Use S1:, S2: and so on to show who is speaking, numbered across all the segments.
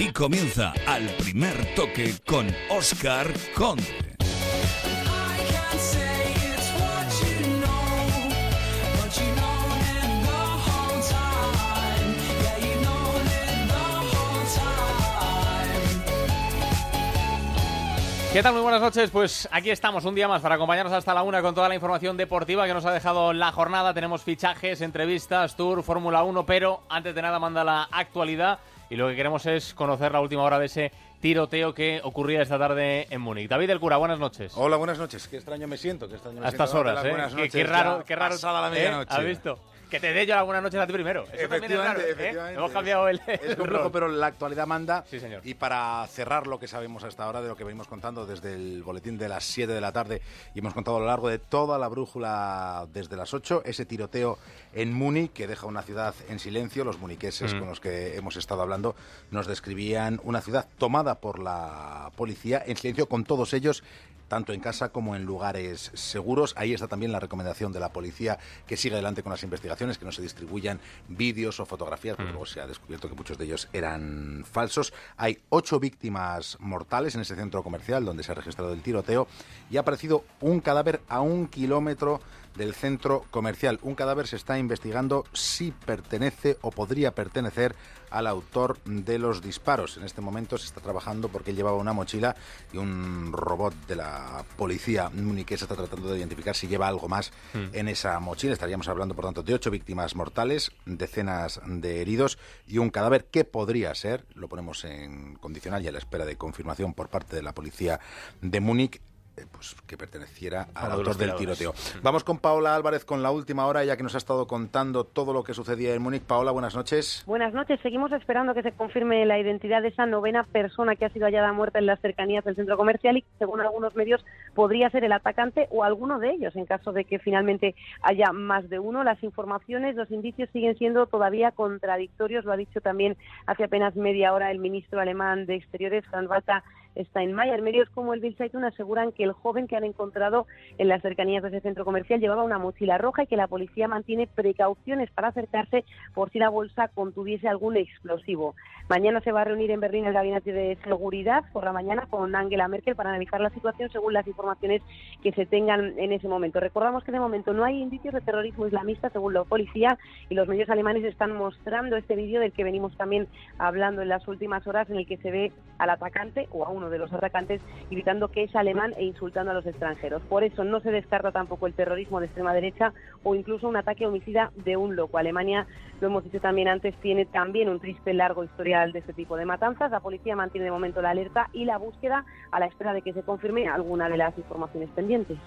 S1: Aquí comienza al primer toque con Oscar Conde.
S2: ¿Qué tal? Muy buenas noches. Pues aquí estamos un día más para acompañarnos hasta la una con toda la información deportiva que nos ha dejado la jornada. Tenemos fichajes, entrevistas, tour, Fórmula 1, pero antes de nada manda la actualidad y lo que queremos es conocer la última hora de ese tiroteo que ocurría esta tarde en Múnich. David del Cura, buenas noches.
S3: Hola, buenas noches. Qué extraño me siento. Qué extraño me
S2: a estas horas, ¿eh? Qué, raro, qué raro.
S3: Pasada la
S2: ¿eh?
S3: medianoche.
S2: ¿Has visto? Que te dé yo buena noche a ti primero. Eso también es raro, ¿eh?
S3: efectivamente.
S2: Hemos cambiado el,
S3: Es
S2: el
S3: complejo, pero la actualidad manda.
S2: Sí, señor.
S3: Y para cerrar lo que sabemos hasta ahora de lo que venimos contando desde el boletín de las 7 de la tarde y hemos contado a lo largo de toda la brújula desde las 8, ese tiroteo en Múnich que deja una ciudad en silencio. Los muniqueses
S2: Mm.
S3: con los que hemos estado hablando nos describían una ciudad tomada por la policía en silencio con todos ellos tanto en casa como en lugares seguros. Ahí está también la recomendación de la policía que siga adelante con las investigaciones, que no se distribuyan vídeos o fotografías, porque luego se ha descubierto que muchos de ellos eran falsos. Hay ocho víctimas mortales en ese centro comercial donde se ha registrado el tiroteo y ha aparecido un cadáver a un kilómetro del centro comercial. Un cadáver se está investigando si pertenece o podría pertenecer al autor de los disparos. En este momento se está trabajando porque él llevaba una mochila y un robot de la policía muniquesa está tratando de identificar si lleva algo más en esa mochila. Estaríamos hablando, por tanto, de ocho víctimas mortales, decenas de heridos y un cadáver que podría ser, lo ponemos en condicional y a la espera de confirmación por parte de la policía de Múnich, pues que perteneciera al autor del tiroteo. Vamos con Paola Álvarez con la última hora, ya que nos ha estado contando todo lo que sucedía en Múnich. Paola, buenas noches.
S4: Buenas noches. Seguimos esperando que se confirme la identidad de esa novena persona que ha sido hallada muerta en las cercanías del centro comercial y según algunos medios, podría ser el atacante o alguno de ellos. En caso de que finalmente haya más de uno, las informaciones, los indicios siguen siendo todavía contradictorios. Lo ha dicho también hace apenas media hora el ministro alemán de Exteriores, Frank-Walter Steinmeier. Medios como el Bild Zeitung aseguran que el joven que han encontrado en las cercanías de ese centro comercial llevaba una mochila roja y que la policía mantiene precauciones para acercarse por si la bolsa contuviese algún explosivo. Mañana se va a reunir en Berlín el gabinete de seguridad por la mañana con Angela Merkel para analizar la situación según las informaciones que se tengan en ese momento. Recordamos que de momento no hay indicios de terrorismo islamista según la policía y los medios alemanes están mostrando este vídeo del que venimos también hablando en las últimas horas en el que se ve al atacante o a uno de los atacantes gritando que es alemán e insultando a los extranjeros. Por eso no se descarta tampoco el terrorismo de extrema derecha o incluso un ataque homicida de un loco. Alemania, lo hemos dicho también antes, tiene también un triste largo historial de este tipo de matanzas. La policía mantiene de momento la alerta y la búsqueda a la espera de que se confirme alguna de las informaciones pendientes.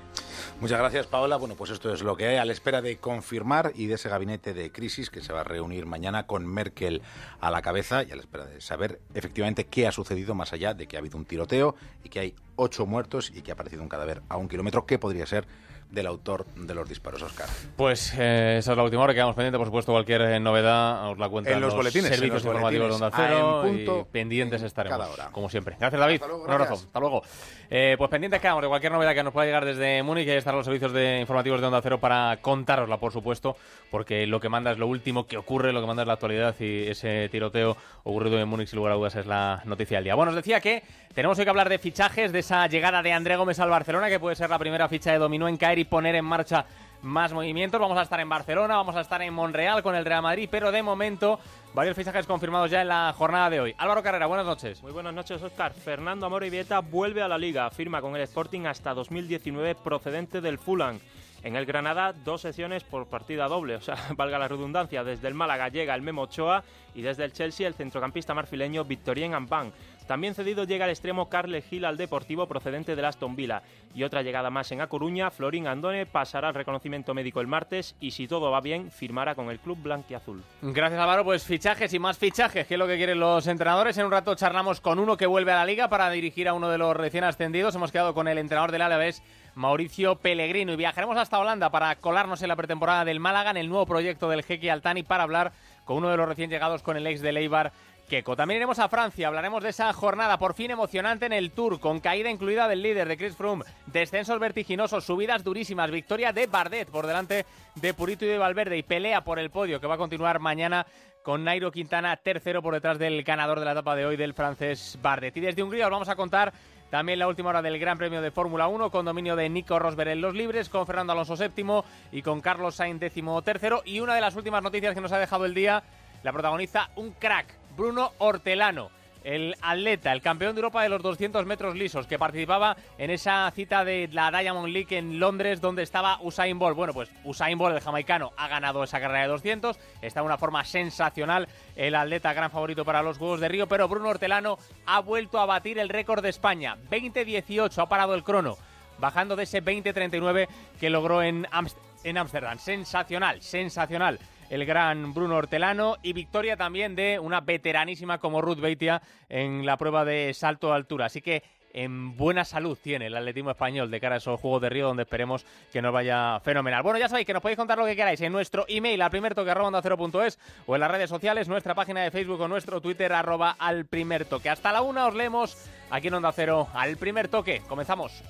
S3: Muchas gracias, Paola. Bueno, pues esto es lo que hay a la espera de confirmar y de ese gabinete de crisis que se va a reunir mañana con Merkel a la cabeza y a la espera de saber efectivamente qué ha sucedido más allá de que ha habido un tiroteo y que hay ocho muertos y que ha aparecido un cadáver a un kilómetro que podría ser del autor de los disparos, Oscar.
S2: Pues eh, esa es la última hora. Quedamos pendientes, por supuesto, cualquier eh, novedad os la cuentan
S3: En los boletines, en
S2: servicios
S3: los
S2: informativos de Onda
S3: boletines,
S2: Cero.
S3: en punto,
S2: y pendientes
S3: en
S2: estaremos,
S3: cada hora.
S2: como siempre. Gracias, David.
S3: Hasta luego,
S2: Un abrazo.
S3: gracias.
S2: Hasta luego. Eh, pues pendientes quedamos de cualquier novedad que nos pueda llegar desde Múnich. Ahí estarán los servicios de informativos de Onda Cero para contárosla, por supuesto, porque lo que manda es lo último que ocurre, lo que manda es la actualidad y ese tiroteo ocurrido en Múnich, sin lugar a dudas, es la noticia del día. Bueno, os decía que tenemos hoy que hablar de fichajes, de esa llegada de André Gómez al Barcelona, que puede ser la primera ficha de dominó en caer y poner en marcha más movimientos. Vamos a estar en Barcelona, vamos a estar en Monreal con el Real Madrid, pero de momento varios fichajes confirmados ya en la jornada de hoy. Álvaro Carrera, buenas noches.
S5: Muy buenas noches, Oscar. Fernando Amor Vieta vuelve a la liga. Firma con el Sporting hasta 2019 procedente del Fulham. En el Granada, dos sesiones por partida doble, o sea, valga la redundancia. Desde el Málaga llega el Memo Ochoa y desde el Chelsea el centrocampista marfileño Victorien Ampán. También cedido llega el extremo Carles Gil al Deportivo procedente del Aston Villa. Y otra llegada más en A Coruña, Florín Andone pasará al reconocimiento médico el martes y si todo va bien, firmará con el club blanquiazul.
S2: Gracias Álvaro, pues fichajes y más fichajes, que es lo que quieren los entrenadores. En un rato charlamos con uno que vuelve a la liga para dirigir a uno de los recién ascendidos. Hemos quedado con el entrenador del Alavés, Mauricio Pellegrino, y viajaremos hasta Holanda para colarnos en la pretemporada del Málaga, en el nuevo proyecto del Jeque Altani, para hablar con uno de los recién llegados, con el ex de Leibar, También iremos a Francia, hablaremos de esa jornada por fin emocionante en el Tour, con caída incluida del líder de Chris Froome, descensos vertiginosos, subidas durísimas, victoria de Bardet por delante de Purito y de Valverde y pelea por el podio que va a continuar mañana con Nairo Quintana tercero por detrás del ganador de la etapa de hoy del francés Bardet. Y desde Hungría os vamos a contar también la última hora del Gran Premio de Fórmula 1 con dominio de Nico Rosberg en los libres, con Fernando Alonso séptimo y con Carlos Sainz décimo tercero. Y una de las últimas noticias que nos ha dejado el día la protagoniza un crack, Bruno Hortelano el atleta, el campeón de Europa de los 200 metros lisos, que participaba en esa cita de la Diamond League en Londres, donde estaba Usain Bolt. Bueno, pues Usain Bolt, el jamaicano, ha ganado esa carrera de 200, está de una forma sensacional el atleta gran favorito para los Juegos de Río, pero Bruno Hortelano ha vuelto a batir el récord de España, 20-18, ha parado el crono, bajando de ese 20-39 que logró en Ámsterdam. Sensacional, sensacional el gran Bruno Hortelano y victoria también de una veteranísima como Ruth Beitia en la prueba de salto de altura. Así que en buena salud tiene el atletismo español de cara a esos Juegos de Río donde esperemos que nos vaya fenomenal. Bueno, ya sabéis que nos podéis contar lo que queráis en nuestro email al primer toque arroba es o en las redes sociales, nuestra página de Facebook o nuestro Twitter arroba al primer toque. Hasta la una os leemos aquí en Onda Cero al primer toque. Comenzamos.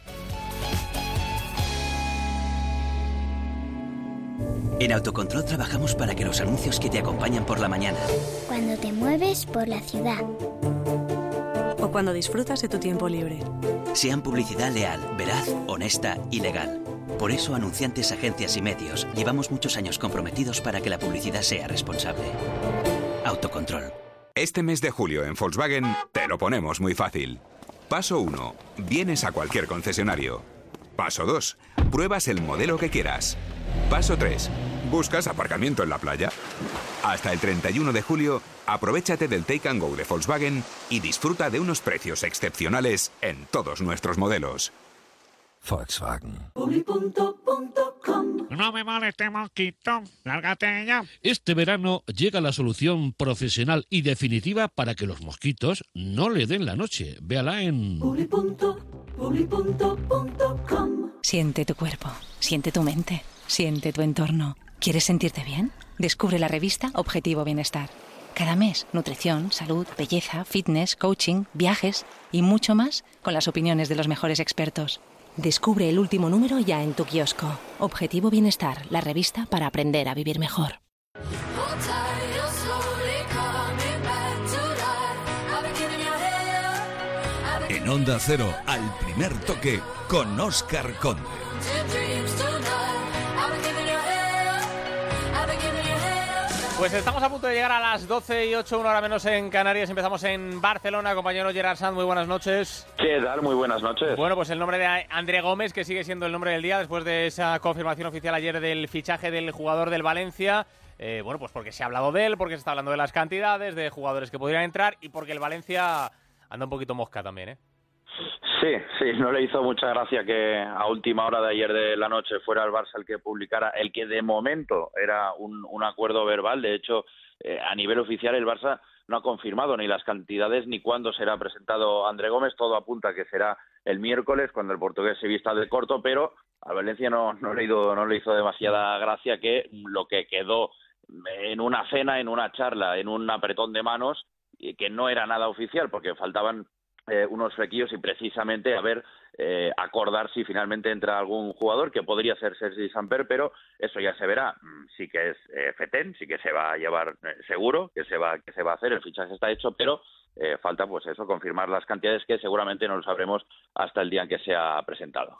S6: En Autocontrol trabajamos para que los anuncios que te acompañan por la mañana.
S7: Cuando te mueves por la ciudad.
S8: O cuando disfrutas de tu tiempo libre.
S6: Sean publicidad leal, veraz, honesta y legal. Por eso, anunciantes, agencias y medios, llevamos muchos años comprometidos para que la publicidad sea responsable. Autocontrol.
S9: Este mes de julio en Volkswagen te lo ponemos muy fácil. Paso 1. Vienes a cualquier concesionario. Paso 2. Pruebas el modelo que quieras. Paso 3. ¿Buscas aparcamiento en la playa? Hasta el 31 de julio, aprovechate del Take and Go de Volkswagen y disfruta de unos precios excepcionales en todos nuestros modelos.
S10: Volkswagen.
S11: No me moleste, mosquito. Lárgate ya.
S12: Este verano llega la solución profesional y definitiva para que los mosquitos no le den la noche. Véala en...
S13: Siente tu cuerpo, siente tu mente, siente tu entorno. ¿Quieres sentirte bien? Descubre la revista Objetivo Bienestar. Cada mes, nutrición, salud, belleza, fitness, coaching, viajes y mucho más con las opiniones de los mejores expertos. Descubre el último número ya en tu kiosco. Objetivo Bienestar, la revista para aprender a vivir mejor.
S1: En Onda Cero, al primer toque, con Oscar Conde.
S2: Pues estamos a punto de llegar a las 12 y 8, una hora menos en Canarias. Empezamos en Barcelona. Compañero Gerard Sanz, muy buenas noches.
S14: ¿Qué tal? Muy buenas noches.
S2: Bueno, pues el nombre de André Gómez, que sigue siendo el nombre del día después de esa confirmación oficial ayer del fichaje del jugador del Valencia. Eh, bueno, pues porque se ha hablado de él, porque se está hablando de las cantidades, de jugadores que podrían entrar y porque el Valencia anda un poquito mosca también, ¿eh?
S14: Sí, sí, no le hizo mucha gracia que a última hora de ayer de la noche fuera el Barça el que publicara el que de momento era un, un acuerdo verbal. De hecho, eh, a nivel oficial el Barça no ha confirmado ni las cantidades ni cuándo será presentado André Gómez. Todo apunta que será el miércoles cuando el portugués se vista de corto, pero a Valencia no, no, le hizo, no le hizo demasiada gracia que lo que quedó en una cena, en una charla, en un apretón de manos, que no era nada oficial porque faltaban eh, unos flequillos y precisamente a ver eh, acordar si finalmente entra algún jugador que podría ser Sergi Samper, pero eso ya se verá. Mm, sí que es eh, Feten, sí que se va a llevar eh, seguro, que se va que se va a hacer, el fichaje está hecho, pero falta pues eso confirmar las cantidades que seguramente no lo sabremos hasta el día en que sea presentado.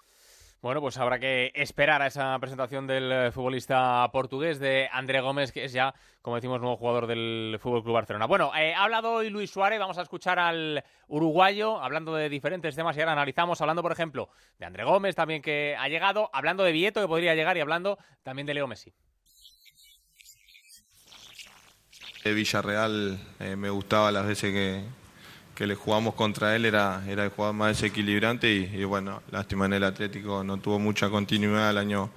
S2: Bueno, pues habrá que esperar a esa presentación del eh, futbolista portugués de André Gómez, que es ya, como decimos, nuevo jugador del Fútbol Club Barcelona. Bueno, eh, ha hablado hoy Luis Suárez, vamos a escuchar al uruguayo hablando de diferentes temas y ahora analizamos, hablando, por ejemplo, de André Gómez también que ha llegado, hablando de Vieto que podría llegar y hablando también de Leo Messi.
S15: De Villarreal eh, me gustaba las veces que, que le jugamos contra él era, era el jugador más desequilibrante y, bueno, lástima en el Atlético no tuvo mucha continuidad el año,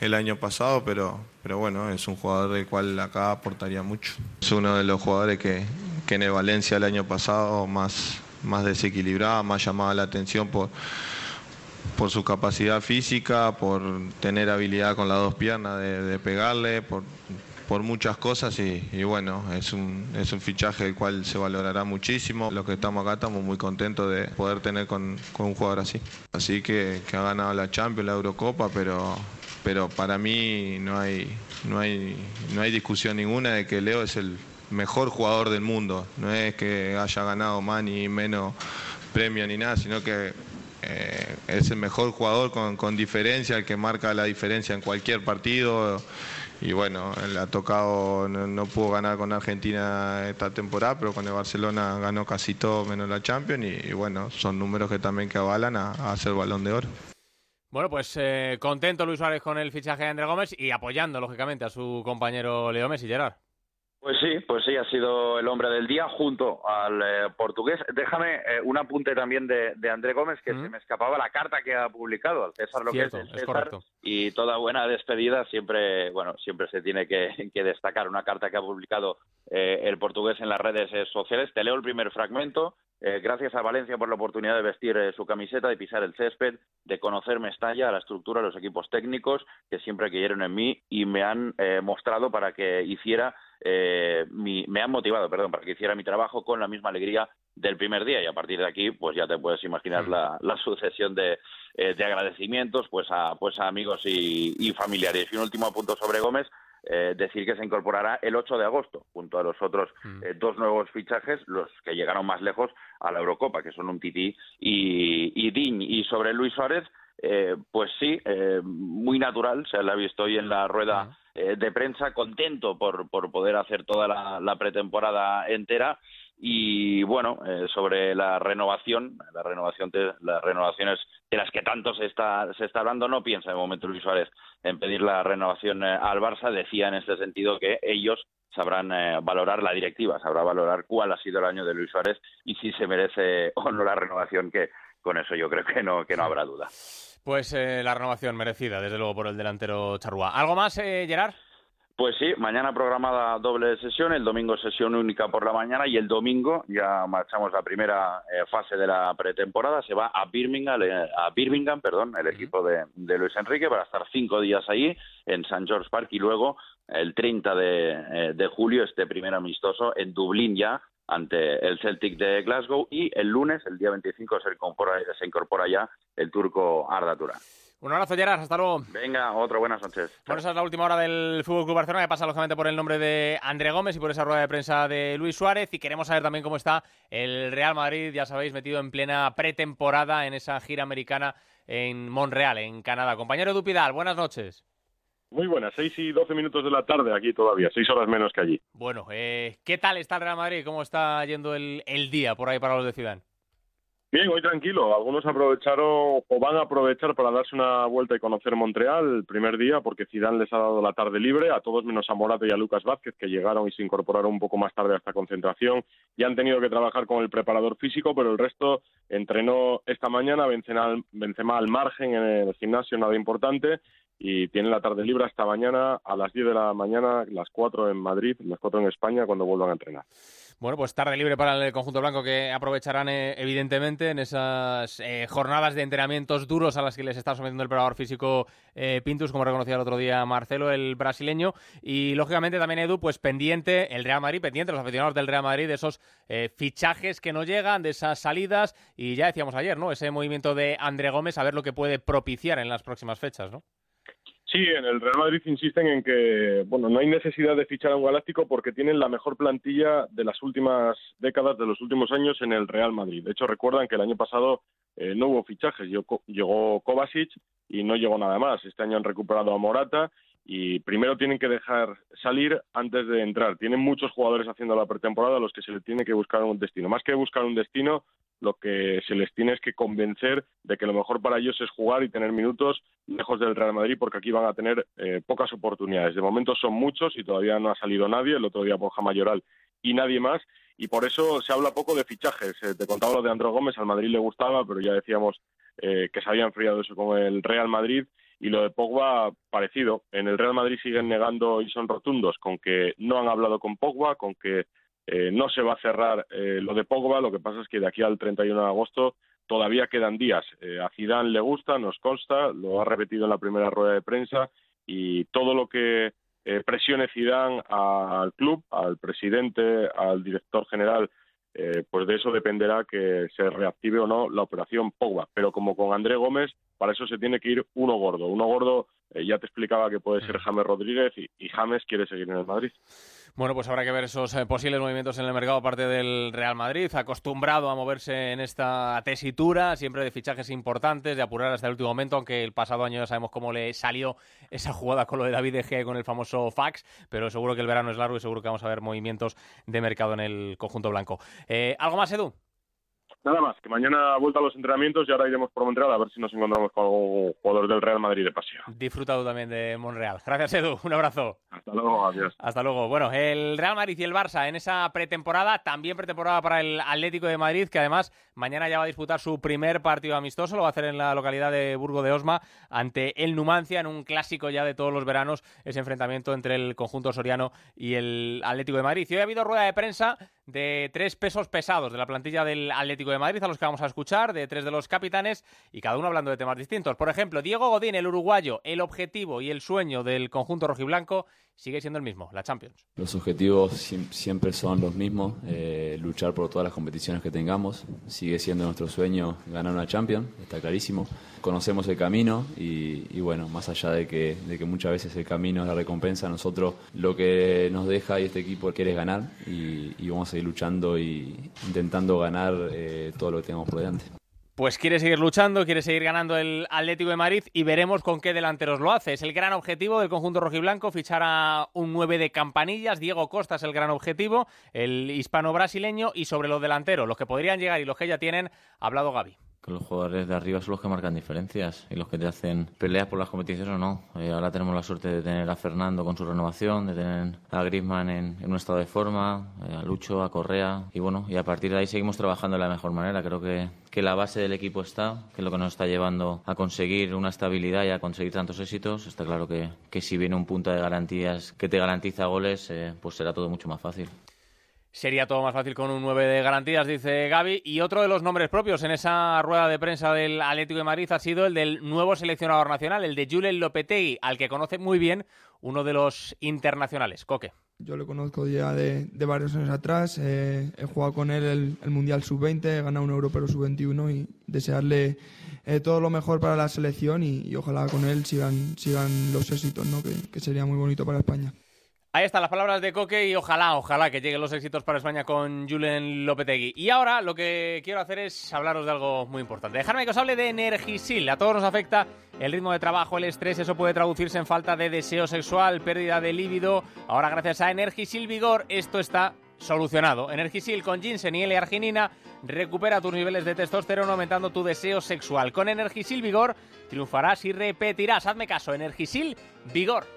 S15: el año pasado, pero, pero bueno, es un jugador del cual acá aportaría mucho. Es uno de los jugadores que, que en el Valencia el año pasado más, más desequilibraba, más llamaba la atención por, por su capacidad física, por tener habilidad con las dos piernas de, de pegarle, por por muchas cosas y, bueno, es un, es un fichaje el cual se valorará muchísimo. Los que estamos acá estamos muy contentos de poder tener con, un jugador así. Así que, que, ha ganado la Champions, la Eurocopa, pero, pero para mí no hay, no, hay, no hay discusión ninguna de que Leo es el, mejor jugador del mundo. No es que haya ganado más ni menos premio ni nada, sino que eh, es el mejor jugador con, con, diferencia, el que marca la diferencia en cualquier partido. Y bueno, él ha tocado, no, pudo ganar con Argentina esta temporada, pero con el Barcelona ganó casi todo menos la Champions. Y, bueno, son números que también avalan a, a hacer balón de oro.
S2: Bueno, pues eh, contento Luis Suárez con el fichaje de André Gómez y apoyando, lógicamente, a su compañero Leo Messi, Gerard.
S14: Pues sí, pues sí, ha sido el hombre del día junto al eh, portugués. Déjame eh, un apunte también de, André Gómez, que se me escapaba la carta que ha publicado al César lo que es, el César, y toda buena despedida siempre, bueno, siempre se tiene que, destacar una carta que ha publicado eh, el portugués en las redes sociales. Te leo el primer fragmento. gracias a Valencia por la oportunidad de vestir su camiseta, de pisar el césped, de conocer Mestalla, la estructura, los equipos técnicos que siempre creyeron en mí y me han mostrado para que hiciera eh, me han motivado, perdón, para que hiciera mi trabajo con la misma alegría del primer día y a partir de aquí, pues ya te puedes imaginar mm. la, sucesión de, eh, de, agradecimientos pues a, pues a amigos y, familiares. Y un último punto sobre Gómez, eh, decir que se incorporará el 8 de agosto, junto a los otros mm. eh, dos nuevos fichajes, los que llegaron más lejos a la Eurocopa, que son un Tití y, y Diñ. Y sobre Luis Suárez, eh, pues sí, eh, muy natural, se la ha visto hoy en la rueda eh, de prensa, contento por, por poder hacer toda la, pretemporada entera. Y bueno, sobre la renovación, la renovación de, las renovaciones de las que tanto se está, se está hablando, no piensa de momento Luis Suárez en pedir la renovación al Barça, decía en este sentido que ellos sabrán valorar la directiva, sabrá valorar cuál ha sido el año de Luis Suárez y si se merece o no la renovación que con eso yo creo que no, que no habrá duda.
S2: Pues eh, la renovación merecida, desde luego, por el delantero Charrúa. ¿Algo más, eh, Gerard?
S14: Pues sí, mañana programada doble sesión, el domingo sesión única por la mañana y el domingo ya marchamos la primera eh, fase de la pretemporada. Se va a Birmingham, eh, a Birmingham, perdón, el equipo de, Luis Enrique para estar cinco días ahí en St. George Park y luego el 30 de, de julio este primer amistoso en Dublín ya ante el Celtic de Glasgow y el lunes, el día 25, se incorpora, se incorpora ya el turco Arda Turán.
S2: Un abrazo, Gerard. Hasta luego.
S14: Venga, otro. Buenas noches.
S2: Bueno, esa es la última hora del Fútbol Club Barcelona, que pasa lógicamente por el nombre de André Gómez y por esa rueda de prensa de Luis Suárez. Y queremos saber también cómo está el Real Madrid, ya sabéis, metido en plena pretemporada en esa gira americana en Montreal, en Canadá. Compañero Dupidal, buenas noches.
S16: Muy buenas, 6 y 12 minutos de la tarde aquí todavía, 6 horas menos que allí.
S2: Bueno, eh, ¿qué tal está el Real Madrid? ¿Cómo está yendo el, día por ahí para los de Ciudad?
S16: Bien, hoy tranquilo. Algunos aprovecharon o van a aprovechar para darse una vuelta y conocer Montreal el primer día, porque Zidane les ha dado la tarde libre a todos menos a Morata y a Lucas Vázquez, que llegaron y se incorporaron un poco más tarde a esta concentración. Y han tenido que trabajar con el preparador físico, pero el resto entrenó esta mañana. Benzema al margen en el gimnasio, nada importante y tiene la tarde libre hasta mañana a las 10 de la mañana, las 4 en Madrid, las 4 en España, cuando vuelvan a entrenar.
S2: Bueno, pues tarde libre para el conjunto blanco que aprovecharán eh, evidentemente en esas eh, jornadas de entrenamientos duros a las que les está sometiendo el preparador físico eh, Pintus, como reconocía el otro día Marcelo, el brasileño. Y lógicamente también Edu, pues pendiente, el Real Madrid, pendiente, los aficionados del Real Madrid, de esos fichajes que no llegan, de esas salidas. Y ya decíamos ayer, ¿no? Ese movimiento de André Gómez, a ver lo que puede propiciar en las próximas fechas, ¿no?
S16: Sí, en el Real Madrid insisten en que bueno, no hay necesidad de fichar a un galáctico porque tienen la mejor plantilla de las últimas décadas, de los últimos años en el Real Madrid. De hecho, recuerdan que el año pasado eh, no hubo fichajes, llegó Kovacic y no llegó nada más. Este año han recuperado a Morata y primero tienen que dejar salir antes de entrar. Tienen muchos jugadores haciendo la pretemporada a los que se les tiene que buscar un destino. Más que buscar un destino, lo que se les tiene es que convencer de que lo mejor para ellos es jugar y tener minutos lejos del Real Madrid porque aquí van a tener eh, pocas oportunidades. De momento son muchos y todavía no ha salido nadie, el otro día Borja Mayoral y nadie más y por eso se habla poco de fichajes. Eh, te contaba lo de André Gómez, al Madrid le gustaba, pero ya decíamos eh, que se había enfriado eso con el Real Madrid y lo de Pogba parecido. En el Real Madrid siguen negando y son rotundos con que no han hablado con Pogba, con que eh, no se va a cerrar eh, lo de Pogba, lo que pasa es que de aquí al 31 de agosto todavía quedan días. Eh, a Zidane le gusta, nos consta, lo ha repetido en la primera rueda de prensa y todo lo que presione Zidane al club, al presidente, al director general, pues de eso dependerá que se reactive o no la operación Pogba. Pero como con André Gómez, para eso se tiene que ir uno gordo. Uno gordo, ya te explicaba que puede ser mm. James Rodríguez y, y James quiere seguir en el Madrid.
S2: Bueno, pues habrá que ver esos eh, posibles movimientos en el mercado aparte del Real Madrid, acostumbrado a moverse en esta tesitura, siempre de fichajes importantes, de apurar hasta el último momento, aunque el pasado año ya sabemos cómo le salió esa jugada con lo de David De Gea con el famoso fax, pero seguro que el verano es largo y seguro que vamos a ver movimientos de mercado en el conjunto blanco. Eh, ¿Algo más, Edu?
S16: Nada más, que mañana vuelta a los entrenamientos y ahora iremos por Montreal a ver si nos encontramos con algún jugador del Real Madrid de paseo.
S2: Disfrutado también de Monreal. Gracias, Edu. Un abrazo.
S16: Hasta luego, adiós.
S2: Hasta luego. Bueno, el Real Madrid y el Barça en esa pretemporada, también pretemporada para el Atlético de Madrid, que además mañana ya va a disputar su primer partido amistoso, lo va a hacer en la localidad de Burgo de Osma, ante el Numancia, en un clásico ya de todos los veranos, ese enfrentamiento entre el conjunto soriano y el Atlético de Madrid. Y hoy ha habido rueda de prensa de tres pesos pesados de la plantilla del Atlético de Madrid, a los que vamos a escuchar, de tres de los capitanes, y cada uno hablando de temas distintos. Por ejemplo, Diego Godín, el uruguayo, el objetivo y el sueño del conjunto rojiblanco sigue siendo el mismo, la Champions.
S17: Los objetivos siempre son los mismos, eh, luchar por todas las competiciones que tengamos. Sigue siendo nuestro sueño ganar una Champions, está clarísimo. Conocemos el camino y, bueno, más allá de que, de que, muchas veces el camino es la recompensa, nosotros lo que nos deja y este equipo quiere ganar y, y vamos a seguir luchando y intentando ganar eh, todo lo que tengamos por delante.
S2: Pues quiere seguir luchando, quiere seguir ganando el Atlético de Madrid y veremos con qué delanteros lo hace. Es el gran objetivo del conjunto rojiblanco fichar a un 9 de campanillas. Diego Costa es el gran objetivo, el hispano-brasileño y sobre los delanteros, los que podrían llegar y los que ya tienen, ha hablado Gaby
S18: que los jugadores de arriba son los que marcan diferencias y los que te hacen peleas por las competiciones o no. Eh, ahora tenemos la suerte de tener a Fernando con su renovación, de tener a Griezmann en, un estado de forma, eh, a Lucho, a Correa y bueno, y a partir de ahí seguimos trabajando de la mejor manera. Creo que, que la base del equipo está, que es lo que nos está llevando a conseguir una estabilidad y a conseguir tantos éxitos. Está claro que, que si viene un punto de garantías que te garantiza goles, eh, pues será todo mucho más fácil.
S2: Sería todo más fácil con un 9 de garantías, dice Gaby. Y otro de los nombres propios en esa rueda de prensa del Atlético de Madrid ha sido el del nuevo seleccionador nacional, el de Julen Lopetegui, al que conoce muy bien uno de los internacionales. Coque.
S19: Yo lo conozco ya de, varios años atrás. Eh, he jugado con él el, Mundial Sub-20, he ganado un Europeo Sub-21 y desearle eh, todo lo mejor para la selección y, ojalá con él sigan, sigan los éxitos, ¿no? que sería muy bonito para España.
S2: Ahí están las palabras de Coque y ojalá, ojalá que lleguen los éxitos para España con Julen Lopetegui. Y ahora lo que quiero hacer es hablaros de algo muy importante. Dejarme que os hable de Energisil. A todos nos afecta el ritmo de trabajo, el estrés, eso puede traducirse en falta de deseo sexual, pérdida de líbido. Ahora gracias a Energisil Vigor esto está solucionado. Energisil con ginseng y L-arginina recupera tus niveles de testosterona aumentando tu deseo sexual. Con Energisil Vigor triunfarás y repetirás. Hazme caso, Energisil Vigor.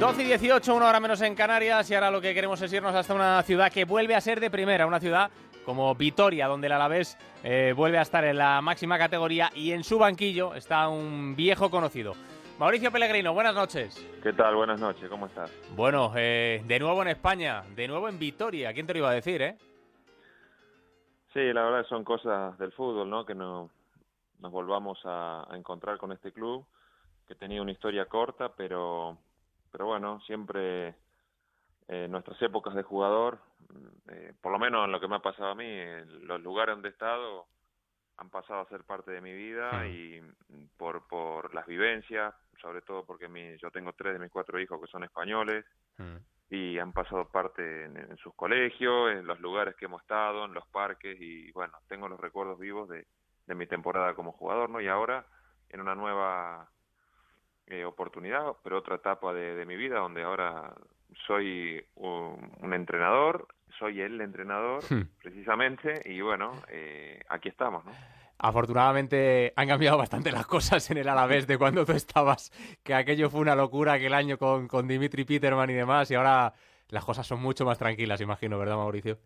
S2: 12 y 18, una hora menos en Canarias y ahora lo que queremos es irnos hasta una ciudad que vuelve a ser de primera, una ciudad como Vitoria, donde el Alavés eh, vuelve a estar en la máxima categoría y en su banquillo está un viejo conocido. Mauricio Pellegrino, buenas noches.
S20: ¿Qué tal? Buenas noches, ¿cómo estás?
S2: Bueno, eh, de nuevo en España, de nuevo en Vitoria, ¿quién te lo iba a decir, eh?
S20: Sí, la verdad son cosas del fútbol, ¿no? Que no, nos volvamos a encontrar con este club, que tenía una historia corta, pero pero bueno, siempre en eh, nuestras épocas de jugador, mm, eh, por lo menos en lo que me ha pasado a mí, los lugares donde he estado han pasado a ser parte de mi vida y mm, por, por las vivencias, sobre todo porque mi, yo tengo tres de mis cuatro hijos que son españoles y han pasado parte en, sus colegios, en los lugares que hemos estado, en los parques y bueno, tengo los recuerdos vivos de, de mi temporada como jugador, ¿no? Y ahora en una nueva eh, oportunidad, pero otra etapa de, mi vida donde ahora soy un, entrenador, soy el entrenador hmm. precisamente y bueno, eh, aquí estamos, ¿no?
S2: Afortunadamente han cambiado bastante las cosas en el Alavés de cuando tú estabas, que aquello fue una locura aquel año con, con Dimitri Peterman y demás, y ahora las cosas son mucho más tranquilas, imagino, ¿verdad, Mauricio?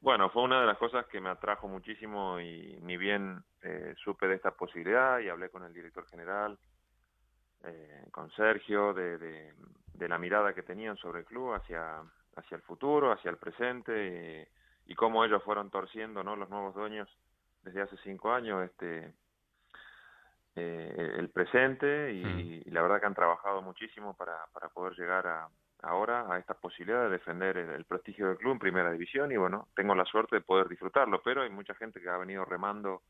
S20: Bueno, fue una de las cosas que me atrajo muchísimo y ni bien eh, supe de esta posibilidad y hablé con el director general, eh, con Sergio, de, de, la mirada que tenían sobre el club hacia, hacia el futuro, hacia el presente y, cómo ellos fueron torciendo ¿no? los nuevos dueños desde hace cinco años este eh, el presente y, la verdad que han trabajado muchísimo para, para poder llegar a, ahora a esta posibilidad de defender el, prestigio del club en primera división y bueno, tengo la suerte de poder disfrutarlo, pero hay mucha gente que ha venido remando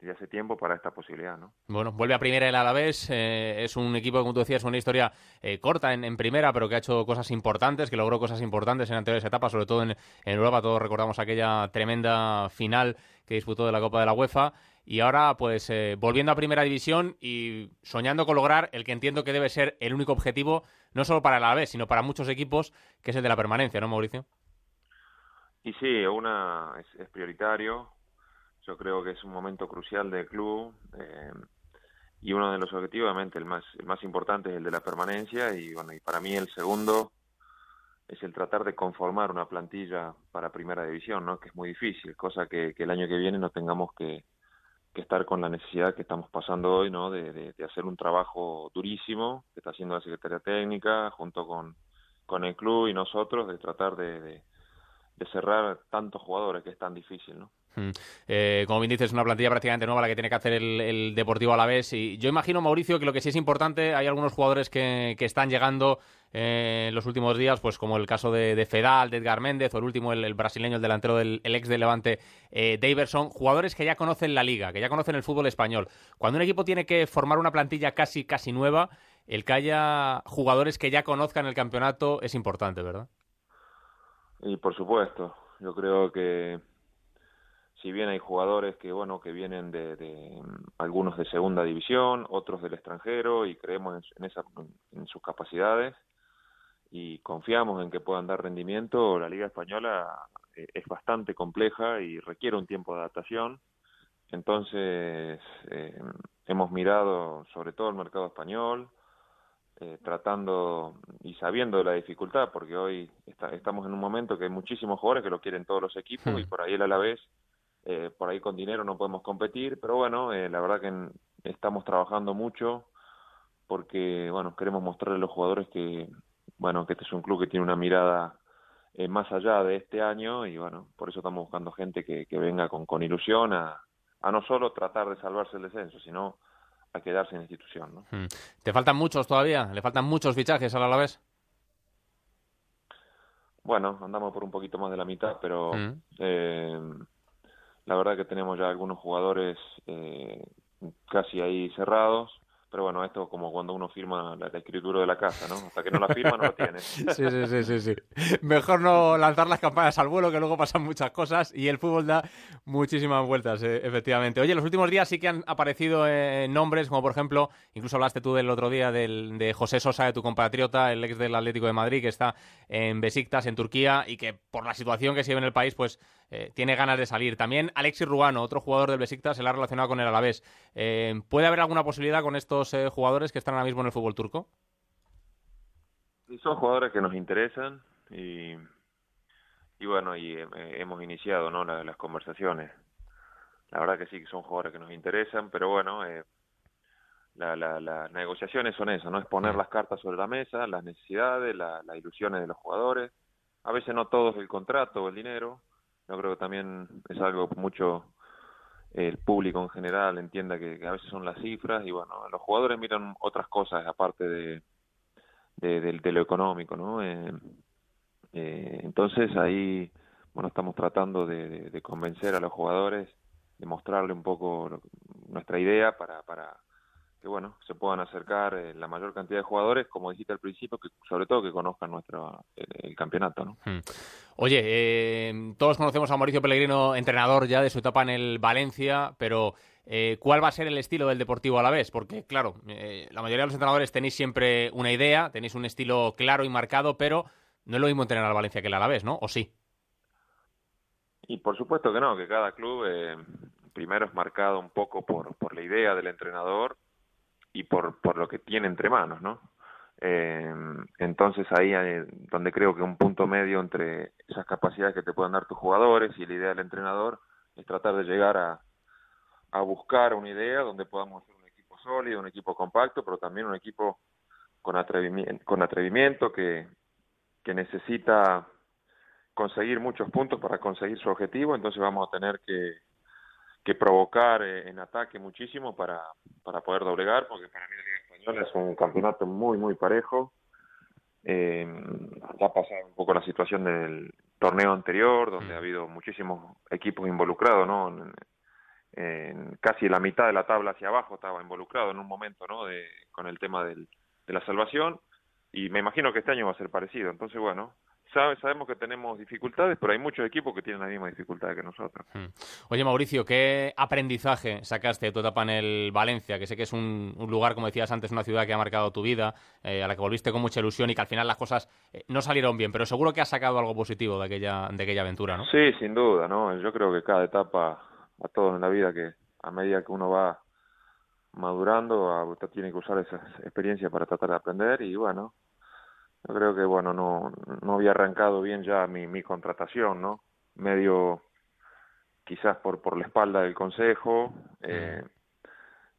S20: desde hace tiempo para esta posibilidad, ¿no?
S2: Bueno, vuelve a primera el Alavés, eh, es un equipo, como tú decías, una historia eh, corta en, en, primera, pero que ha hecho cosas importantes, que logró cosas importantes en anteriores etapas, sobre todo en, en Europa, todos recordamos aquella tremenda final que disputó de la Copa de la UEFA, y ahora pues eh, volviendo a primera división y soñando con lograr el que entiendo que debe ser el único objetivo, no solo para el Alavés, sino para muchos equipos, que es el de la permanencia, ¿no, Mauricio?
S20: Y sí, una es, es prioritario, yo creo que es un momento crucial del club eh, y uno de los objetivos, obviamente, el más, el más importante es el de la permanencia y bueno, y para mí el segundo es el tratar de conformar una plantilla para primera división, ¿no? que es muy difícil, cosa que, el año que viene no tengamos que, estar con la necesidad que estamos pasando hoy, ¿no? De, hacer un trabajo durísimo que está haciendo la Secretaría Técnica junto con, con el club y nosotros, de tratar de, de cerrar tantos jugadores que es tan difícil, ¿no?
S2: Eh, como bien dices, es una plantilla prácticamente nueva la que tiene que hacer el, Deportivo a la vez. Y yo imagino, Mauricio, que lo que sí es importante, hay algunos jugadores que, que están llegando eh, en los últimos días, pues como el caso de, Fedal, de Edgar Méndez, o el último, el, brasileño, el delantero del el ex de Levante, eh, Daverson, jugadores que ya conocen la liga, que ya conocen el fútbol español. Cuando un equipo tiene que formar una plantilla casi, casi nueva, el que haya jugadores que ya conozcan el campeonato es importante, ¿verdad?
S20: Y por supuesto, yo creo que si bien hay jugadores que bueno que vienen de, de, algunos de segunda división otros del extranjero y creemos en, en, esa, en sus capacidades y confiamos en que puedan dar rendimiento la liga española eh, es bastante compleja y requiere un tiempo de adaptación entonces eh, hemos mirado sobre todo el mercado español eh, tratando y sabiendo de la dificultad porque hoy está, estamos en un momento que hay muchísimos jugadores que lo quieren todos los equipos hmm. y por ahí el Alavés eh, por ahí con dinero no podemos competir, pero bueno, eh, la verdad que en, estamos trabajando mucho porque, bueno, queremos mostrarle a los jugadores que, bueno, que este es un club que tiene una mirada eh, más allá de este año y, bueno, por eso estamos buscando gente que, que venga con, con ilusión a, a no solo tratar de salvarse el descenso, sino a quedarse en la institución. ¿no?
S2: Hmm. ¿Te faltan muchos todavía? ¿Le faltan muchos fichajes a la vez?
S20: Bueno, andamos por un poquito más de la mitad, pero hmm. eh, la verdad que tenemos ya algunos jugadores eh, casi ahí cerrados pero bueno, esto como cuando uno firma la, la, escritura de la casa, ¿no? Hasta que no la firma no la tiene.
S2: sí, sí, sí, sí, sí. Mejor no lanzar las campanas al vuelo, que luego pasan muchas cosas y el fútbol da muchísimas vueltas, eh, efectivamente. Oye, los últimos días sí que han aparecido eh, nombres, como por ejemplo, incluso hablaste tú del otro día del, de José Sosa, de tu compatriota, el ex del Atlético de Madrid, que está en Besiktas, en Turquía, y que por la situación que se vive en el país, pues eh, tiene ganas de salir. También Alexis Rubano, otro jugador del Besiktas, se la ha relacionado con el Alavés. Eh, ¿Puede haber alguna posibilidad con estos eh, jugadores que están ahora mismo en el fútbol turco?
S20: Son jugadores que nos interesan y, y bueno, y eh, hemos iniciado ¿no? La, las conversaciones. La verdad que sí, que son jugadores que nos interesan, pero bueno, la, la, las negociaciones son eso, ¿no? Es poner las cartas sobre la mesa, las necesidades, la, las ilusiones de los jugadores. A veces no todo es el contrato o el dinero, yo creo que también es algo mucho el público en general entienda que, a veces son las cifras y bueno, los jugadores miran otras cosas aparte de, de, de, lo económico, ¿no? Eh, eh, entonces ahí, bueno, estamos tratando de, de, convencer a los jugadores, de mostrarle un poco lo, nuestra idea para, para que bueno, se puedan acercar eh, la mayor cantidad de jugadores, como dijiste al principio, que sobre todo que conozcan nuestro el, el campeonato, ¿no?
S2: Hmm. Oye, eh, todos conocemos a Mauricio Pellegrino, entrenador ya de su etapa en el Valencia, pero eh, ¿cuál va a ser el estilo del Deportivo a la vez? Porque, claro, la mayoría de los entrenadores tenéis siempre una idea, tenéis un estilo claro y marcado, pero no es lo mismo entrenar al Valencia que el Alavés, ¿no? ¿O sí?
S20: Y por supuesto que no, que cada club primero es marcado un poco por, por la idea del entrenador y por, por lo que tiene entre manos, ¿no? Eh, entonces ahí hay donde creo que un punto medio entre esas capacidades que te pueden dar tus jugadores y la idea del entrenador es tratar de llegar a, a buscar una idea donde podamos ser un equipo sólido, un equipo compacto, pero también un equipo con atrevimiento, con atrevimiento que, que necesita conseguir muchos puntos para conseguir su objetivo, entonces vamos a tener que, que provocar eh, en ataque muchísimo para, para poder doblegar, porque para mí la Liga Española es un campeonato muy, muy parejo. Eh, ha pasado un poco la situación del torneo anterior, donde ha habido muchísimos equipos involucrados ¿no? casi la mitad de la tabla hacia abajo estaba involucrado en un momento, ¿no? De, con el tema del, de la salvación y me imagino que este año va a ser parecido. Entonces, bueno, sabe, sabemos que tenemos dificultades, pero hay muchos equipos que tienen la misma dificultad que nosotros.
S2: Hmm. Oye, Mauricio, ¿qué aprendizaje sacaste de tu etapa en el Valencia? Que sé que es un, lugar, como decías antes, una ciudad que ha marcado tu vida, eh, a la que volviste con mucha ilusión y que al final las cosas eh, no salieron bien, pero seguro que has sacado algo positivo de aquella, de aquella aventura, ¿no?
S20: Sí, sin duda, ¿no? Yo creo que cada etapa, a todos en la vida, que a medida que uno va madurando, usted tiene que usar esa experiencia para tratar de aprender y bueno, yo creo que bueno no no había arrancado bien ya mi, mi contratación no medio quizás por por la espalda del consejo eh,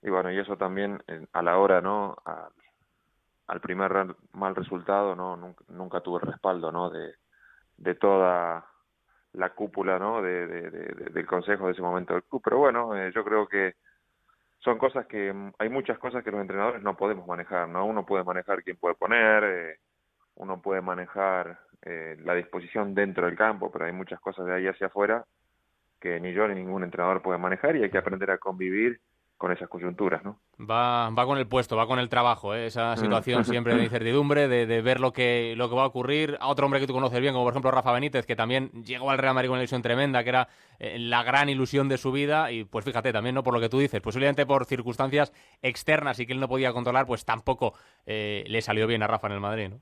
S20: y bueno y eso también a la hora no al primer mal resultado no nunca, nunca, tuve respaldo no de de toda la cúpula no de, del consejo de ese momento del club. Pero bueno eh, yo creo que son cosas que hay muchas cosas que los entrenadores no podemos manejar no uno puede manejar quién puede poner eh, uno puede manejar eh, la disposición dentro del campo, pero hay muchas cosas de ahí hacia afuera que ni yo ni ningún entrenador puede manejar y hay que aprender a convivir con esas coyunturas, ¿no?
S2: Va, va con el puesto, va con el trabajo, ¿eh? esa mm. situación siempre de incertidumbre, de, ver lo que, lo que va a ocurrir. A otro hombre que tú conoces bien, como por ejemplo Rafa Benítez, que también llegó al Real Madrid con una ilusión tremenda, que era eh, la gran ilusión de su vida, y pues fíjate, también, ¿no? Por lo que tú dices, posiblemente por circunstancias externas y que él no podía controlar, pues tampoco eh, le salió bien a Rafa en el Madrid, ¿no?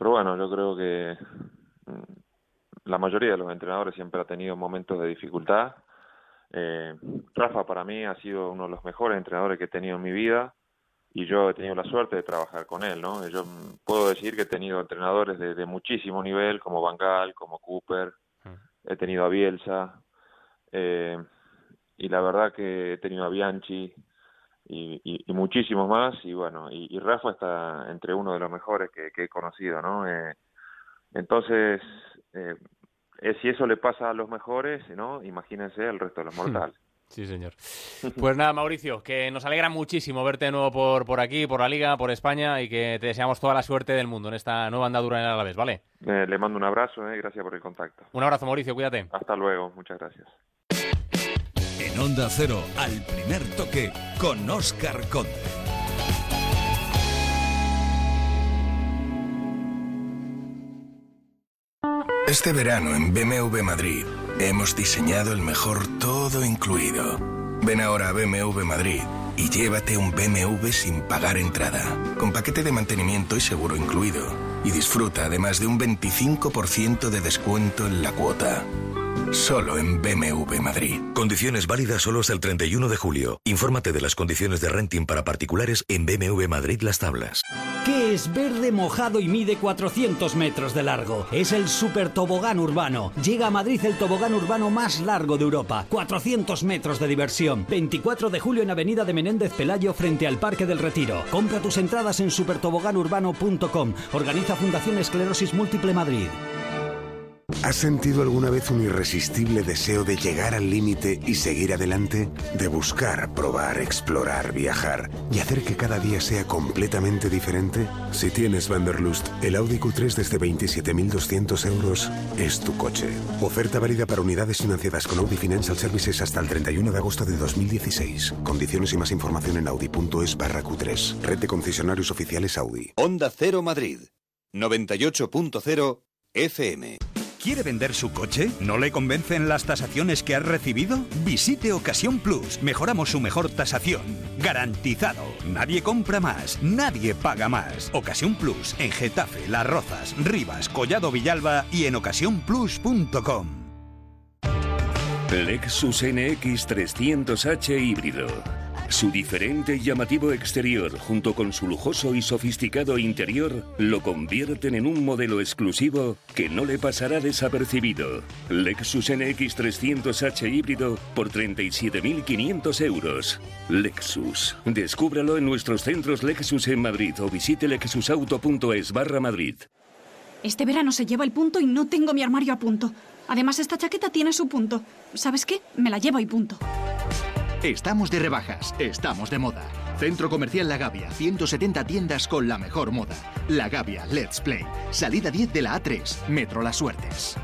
S20: Pero bueno, yo creo que mm, la mayoría de los entrenadores siempre ha tenido momentos de dificultad. Eh, Rafa para mí ha sido uno de los mejores entrenadores que he tenido en mi vida y yo he tenido la suerte de trabajar con él, ¿no? Yo puedo decir que he tenido entrenadores de, muchísimo nivel, como Van como Cooper, he tenido a Bielsa, eh, y la verdad que he tenido a Bianchi, y, y, muchísimos más y bueno y, Rafa está entre uno de los mejores que, he conocido no eh, entonces eh, eh, si eso le pasa a los mejores no imagínense al resto de los mortales
S2: Sí, señor. Pues nada, Mauricio, que nos alegra muchísimo verte de nuevo por, por aquí, por la Liga, por España y que te deseamos toda la suerte del mundo en esta nueva andadura en el Alavés, ¿vale?
S20: le mando un abrazo, eh, gracias por el contacto.
S2: Un abrazo, Mauricio, cuídate.
S20: Hasta luego, muchas gracias.
S1: En Onda Cero, al primer toque, con Oscar Conde.
S21: Este verano en BMW Madrid hemos diseñado el mejor todo incluido. Ven ahora a BMW Madrid y llévate un BMW sin pagar entrada, con paquete de mantenimiento y seguro incluido. Y disfruta además de un 25% de descuento en la cuota. Solo en BMW Madrid.
S22: Condiciones válidas solo hasta el 31 de julio. Infórmate de las condiciones de renting para particulares en BMW Madrid Las Tablas.
S23: ¿Qué es verde mojado y mide 400 metros de largo? Es el Super Tobogán Urbano. Llega a Madrid el tobogán urbano más largo de Europa. 400 metros de diversión. 24 de julio en Avenida de Menéndez Pelayo frente al Parque del Retiro. Compra tus entradas en supertoboganurbano.com. Organiza Fundación Esclerosis Múltiple Madrid.
S24: ¿Has sentido alguna vez un irresistible deseo de llegar al límite y seguir adelante? De buscar, probar, explorar, viajar y hacer que cada día sea completamente diferente? Si tienes Vanderlust, el Audi Q3 desde 27.200 euros es tu coche. Oferta válida para unidades financiadas con Audi Financial Services hasta el 31 de agosto de 2016. Condiciones y más información en audi.es barra Q3. Red de concesionarios oficiales Audi.
S25: Onda Cero Madrid. 98.0 FM.
S26: ¿Quiere vender su coche? ¿No le convencen las tasaciones que ha recibido? Visite Ocasión Plus. Mejoramos su mejor tasación. Garantizado. Nadie compra más. Nadie paga más. Ocasión Plus. En Getafe, Las Rozas, Rivas, Collado Villalba y en ocasiónplus.com.
S27: Lexus NX 300H híbrido su diferente y llamativo exterior, junto con su lujoso y sofisticado interior, lo convierten en un modelo exclusivo que no le pasará desapercibido. Lexus NX 300H híbrido por 37.500 euros. Lexus. Descúbralo en nuestros centros Lexus en Madrid o visite lexusauto.es barra Madrid.
S28: Este verano se lleva el punto y no tengo mi armario a punto. Además, esta chaqueta tiene su punto. ¿Sabes qué? Me la llevo y punto.
S29: Estamos de rebajas, estamos de moda. Centro Comercial La Gavia, 170 tiendas con la mejor moda. La Gavia, Let's Play. Salida 10 de la A3, Metro Las Suertes.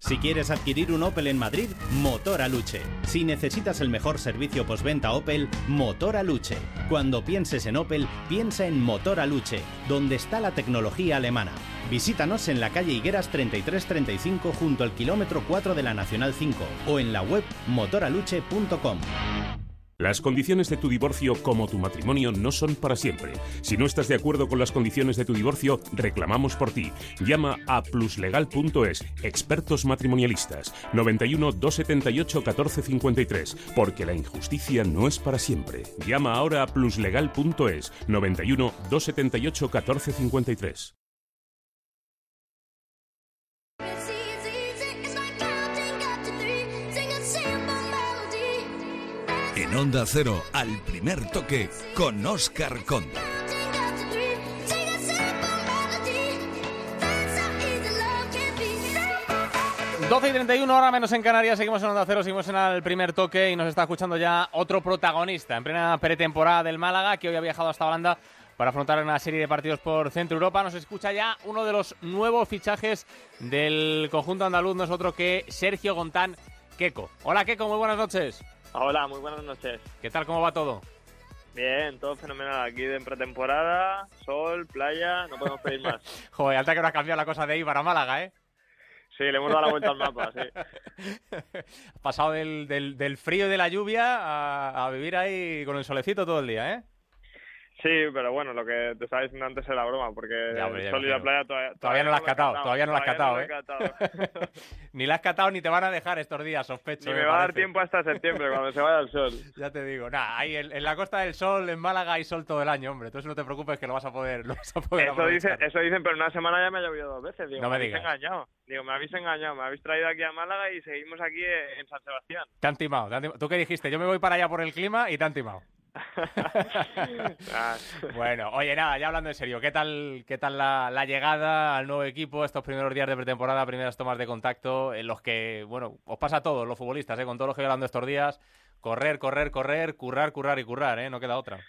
S30: Si quieres adquirir un Opel en Madrid, Motor Aluche. Si necesitas el mejor servicio postventa Opel, Motor Aluche. Cuando pienses en Opel, piensa en Motor Aluche, donde está la tecnología alemana. Visítanos en la calle Higueras 3335 junto al kilómetro 4 de la Nacional 5 o en la web motoraluche.com.
S27: Las condiciones de tu divorcio como tu matrimonio no son para siempre. Si no estás de acuerdo con las condiciones de tu divorcio, reclamamos por ti. Llama a pluslegal.es, expertos matrimonialistas, 91 278 1453, porque la injusticia no es para siempre. Llama ahora a pluslegal.es, 91 278 1453.
S1: En Onda Cero, al primer toque, con Oscar Conde.
S2: 12 y 31, hora menos en Canarias, seguimos en Onda Cero, seguimos en el primer toque y nos está escuchando ya otro protagonista en plena pretemporada del Málaga, que hoy ha viajado hasta Holanda para afrontar una serie de partidos por Centro Europa. Nos escucha ya uno de los nuevos fichajes del conjunto andaluz, no es otro que Sergio Gontán Queco. Hola Queco, muy buenas noches.
S31: Hola, muy buenas noches.
S2: ¿Qué tal, cómo va todo?
S31: Bien, todo fenomenal. Aquí de pretemporada, sol, playa, no podemos pedir más.
S2: Joder, alta que ahora ha cambiado la cosa de Ibar a Málaga, ¿eh?
S31: Sí, le hemos dado la vuelta al mapa, sí.
S2: Ha pasado del, del, del frío y de la lluvia a, a vivir ahí con el solecito todo el día, ¿eh?
S31: Sí, pero bueno, lo que te estaba diciendo antes era broma, porque
S2: Ya, hombre,
S31: el sol y la playa todavía,
S2: Todavía no la has catado, todavía no la has catado, ¿eh?
S31: catado.
S2: ni la has catado ni te van a dejar estos días, sospecho.
S31: Ni
S2: me
S31: me va a dar tiempo hasta septiembre, cuando se vaya el sol.
S2: Ya te digo, nada, ahí en, en la Costa del Sol, en Málaga, hay sol todo el año, hombre. Entonces no te preocupes que lo vas a poder, lo vas a poder
S31: Eso dicen,
S2: aprovechar.
S31: eso dicen, pero en una semana ya me ha llovido dos veces. Digo,
S2: No me
S31: habéis
S2: digas.
S31: engañado. Digo, me habéis engañado. Me habéis traído aquí a Málaga y seguimos aquí en San Sebastián.
S2: Te han timado, te han timado. ¿Tú qué dijiste? Yo me voy para allá por el clima y te han timado. Bueno, oye, nada, ya hablando en serio, ¿qué tal, qué tal la, llegada al nuevo equipo, estos primeros días de pretemporada, primeras tomas de contacto, en los que, bueno, os pasa a todos los futbolistas, ¿eh? con todo lo que voy hablando estos días, correr, correr, correr, currar, currar y currar, ¿eh? no queda otra.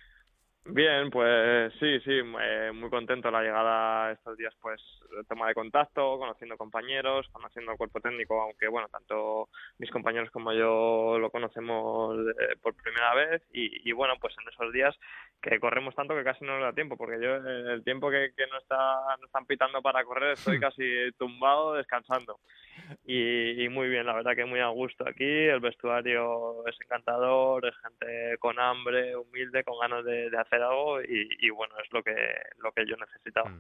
S31: Bien, pues sí, sí, eh, muy contento la llegada estos días, pues toma de contacto, conociendo compañeros, conociendo el cuerpo técnico, aunque bueno, tanto mis compañeros como yo lo conocemos eh, por primera vez. Y, y, bueno, pues en esos días que corremos tanto que casi no nos da tiempo, porque yo eh, el tiempo que, que no está no están pitando para correr estoy casi tumbado descansando. Y, y muy bien, la verdad que muy a gusto aquí, el vestuario es encantador, es gente con hambre, humilde, con ganas de, de hacer algo y, y bueno, es lo que lo que yo necesitaba.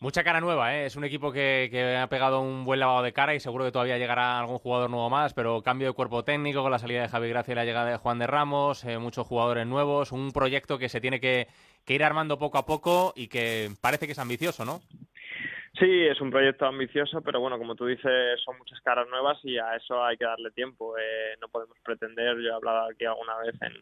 S2: Mucha cara nueva, ¿eh? es un equipo que, que ha pegado un buen lavado de cara y seguro que todavía llegará algún jugador nuevo más, pero cambio de cuerpo técnico con la salida de Javi Gracia y la llegada de Juan de Ramos, eh, muchos jugadores nuevos, un proyecto que se tiene que, que ir armando poco a poco y que parece que es ambicioso, ¿no?
S31: Sí, es un proyecto ambicioso, pero bueno, como tú dices, son muchas caras nuevas y a eso hay que darle tiempo. Eh, no podemos pretender, yo he hablado aquí alguna vez en,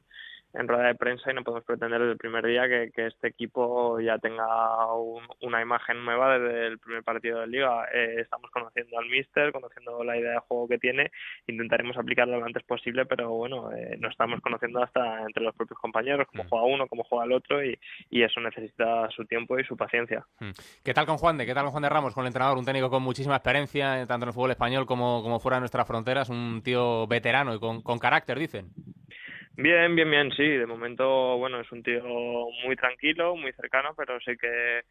S31: en rueda de prensa y no podemos pretender desde el primer día que, que este equipo ya tenga un- una imagen nueva desde el primer partido de liga. Eh, estamos conociendo al míster, conociendo la idea de juego que tiene, intentaremos aplicarlo lo antes posible, pero bueno, eh, no estamos conociendo hasta entre los propios compañeros, cómo juega uno, cómo juega el otro y, y eso necesita su tiempo y su paciencia.
S2: Mm. ¿Qué tal con Juan de? ¿Qué tal con Juan de Ramos, con el entrenador? Un técnico con muchísima experiencia, eh, tanto en el fútbol español como, como fuera de nuestras fronteras, un tío veterano y con, con carácter, dicen.
S31: Bien, bien, bien, sí. De momento, bueno, es un tío muy tranquilo, muy cercano, pero sí que,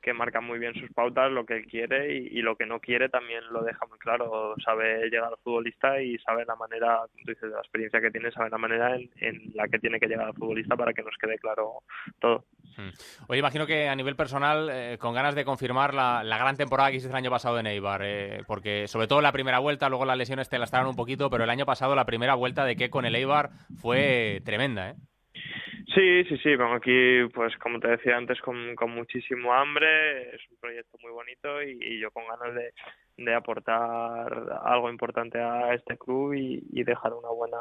S31: que marca muy bien sus pautas, lo que quiere y, y lo que no quiere también lo deja muy claro. Sabe llegar al futbolista y sabe la manera, tú dices, la experiencia que tiene, sabe la manera en, en la que tiene que llegar al futbolista para que nos quede claro todo.
S2: Oye, imagino que a nivel personal, eh, con ganas de confirmar la, la gran temporada que hiciste el año pasado en Eibar, eh, porque sobre todo la primera vuelta, luego las lesiones te lastraron un poquito, pero el año pasado la primera vuelta de que con el Eibar fue tremenda, ¿eh?
S31: Sí, sí, sí, vengo aquí, pues como te decía antes, con, con muchísimo hambre, es un proyecto muy bonito y yo con ganas de, de aportar algo importante a este club y, y dejar una buena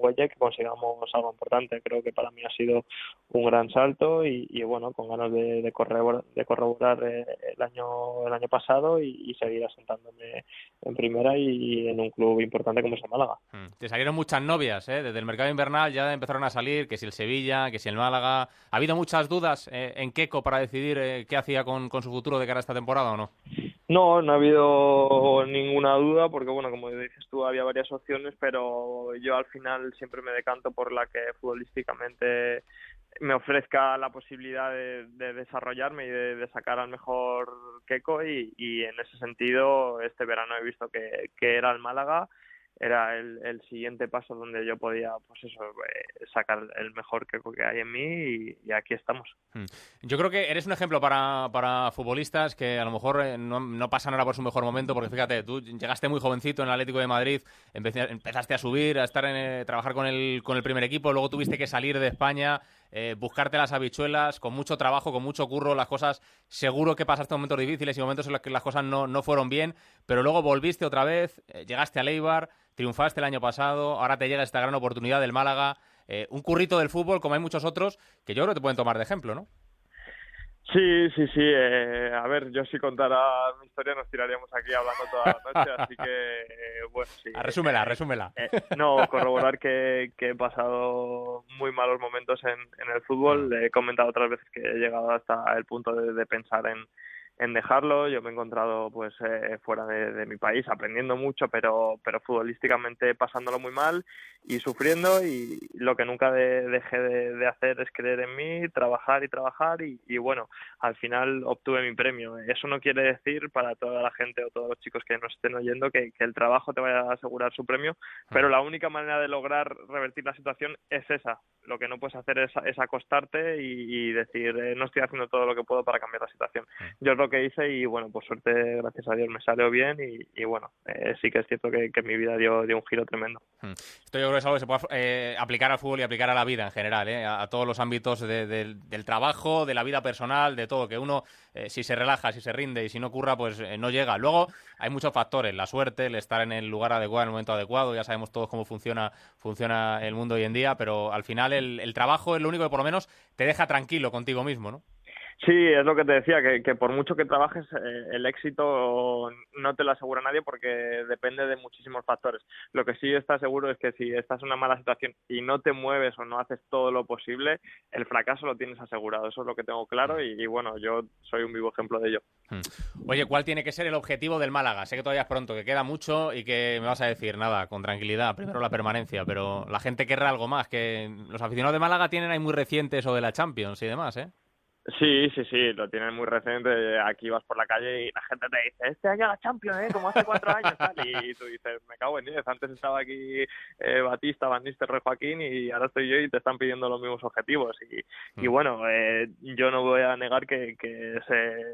S31: huella que consigamos algo importante. Creo que para mí ha sido un gran salto y, y bueno, con ganas de, de corroborar, de corroborar eh, el año el año pasado y, y seguir asentándome en primera y en un club importante como es el Málaga.
S2: Te salieron muchas novias, ¿eh? Desde el mercado invernal ya empezaron a salir, que si el Sevilla, que si el Málaga. ¿Ha habido muchas dudas eh, en Keco para decidir eh, qué hacía con, con su futuro de cara a esta temporada o no?
S31: No, no ha habido ninguna duda porque, bueno, como dices tú, había varias opciones, pero yo al final siempre me decanto por la que futbolísticamente me ofrezca la posibilidad de, desarrollarme y de, sacar al mejor Keco y, y, en ese sentido este verano he visto que, que era el Málaga era el, siguiente paso donde yo podía pues eso eh, sacar el mejor que, que hay en mí y, aquí estamos
S2: hmm. yo creo que eres un ejemplo para, para futbolistas que a lo mejor eh, no, no, pasan ahora por su mejor momento porque fíjate tú llegaste muy jovencito en el Atlético de Madrid empezaste a subir a estar en eh, trabajar con el con el primer equipo luego tuviste que salir de España buscarte las habichuelas con mucho trabajo con mucho curro las cosas seguro que pasaste momentos difíciles y momentos en los que las cosas no, no fueron bien pero luego volviste otra vez llegaste a Leibar triunfaste el año pasado, ahora te llega esta gran oportunidad del Málaga, eh, un currito del fútbol como hay muchos otros que yo creo que te pueden tomar de ejemplo, ¿no?
S31: Sí, sí, sí. Eh, a ver, yo si contara mi historia nos tiraríamos aquí hablando toda la noche, así que, eh, bueno, sí.
S2: Ah, resúmela, resúmela.
S31: no, corroborar que, he pasado muy malos momentos en, el fútbol. Mm. He comentado otras veces que he llegado hasta el punto de pensar en, en dejarlo. Yo me he encontrado pues eh, fuera de, mi país aprendiendo mucho, pero, pero futbolísticamente pasándolo muy mal y sufriendo y lo que nunca dejé de, hacer es creer en mí, trabajar y trabajar y, bueno, al final obtuve mi premio. Eso no quiere decir para toda la gente o todos los chicos que nos estén oyendo que, el trabajo te vaya a asegurar su premio, pero la única manera de lograr revertir la situación es esa. Lo que no puedes hacer es, acostarte y, decir eh, no estoy haciendo todo lo que puedo para cambiar la situación. Yo que hice y bueno, por suerte, gracias a Dios, me salió bien y, bueno, eh, sí que es cierto que, mi vida dio, un giro tremendo.
S2: Hmm. Esto yo creo que es algo que se puede eh, aplicar al fútbol y aplicar a la vida en general, eh, a, todos los ámbitos del trabajo, de la vida personal, de todo, que uno si se relaja, si se rinde y si no curra, pues no llega. Luego hay muchos factores, la suerte, el estar en el lugar adecuado, en el momento adecuado, ya sabemos todos cómo funciona, funciona el mundo hoy en día, pero al final el trabajo es lo único que por lo menos te deja tranquilo contigo mismo, ¿no?
S31: Sí, es lo que te decía, que, por mucho que trabajes, eh, el éxito no te lo asegura nadie porque depende de muchísimos factores. Lo que sí está seguro es que si estás en una mala situación y no te mueves o no haces todo lo posible, el fracaso lo tienes asegurado. Eso es lo que tengo claro y, bueno, yo soy un vivo ejemplo de ello.
S2: Hmm. Oye, ¿cuál tiene que ser el objetivo del Málaga? Sé que todavía es pronto, que queda mucho y que me vas a decir, nada, con tranquilidad, primero la permanencia, pero la gente querrá algo más, que los aficionados de Málaga tienen ahí muy recientes o de la Champions y demás, ¿eh?
S31: Sí, sí, sí, lo tienen muy reciente. Aquí vas por la calle y la gente te dice, este año la Champions, ¿eh? Como hace cuatro años, tal. Y tú dices, me cago en diez. Antes estaba aquí eh, Batista, Van Nistelrooy, Joaquín y ahora estoy yo y te están pidiendo los mismos objetivos. Y, y mm. bueno, eh, yo no voy a negar que, que ese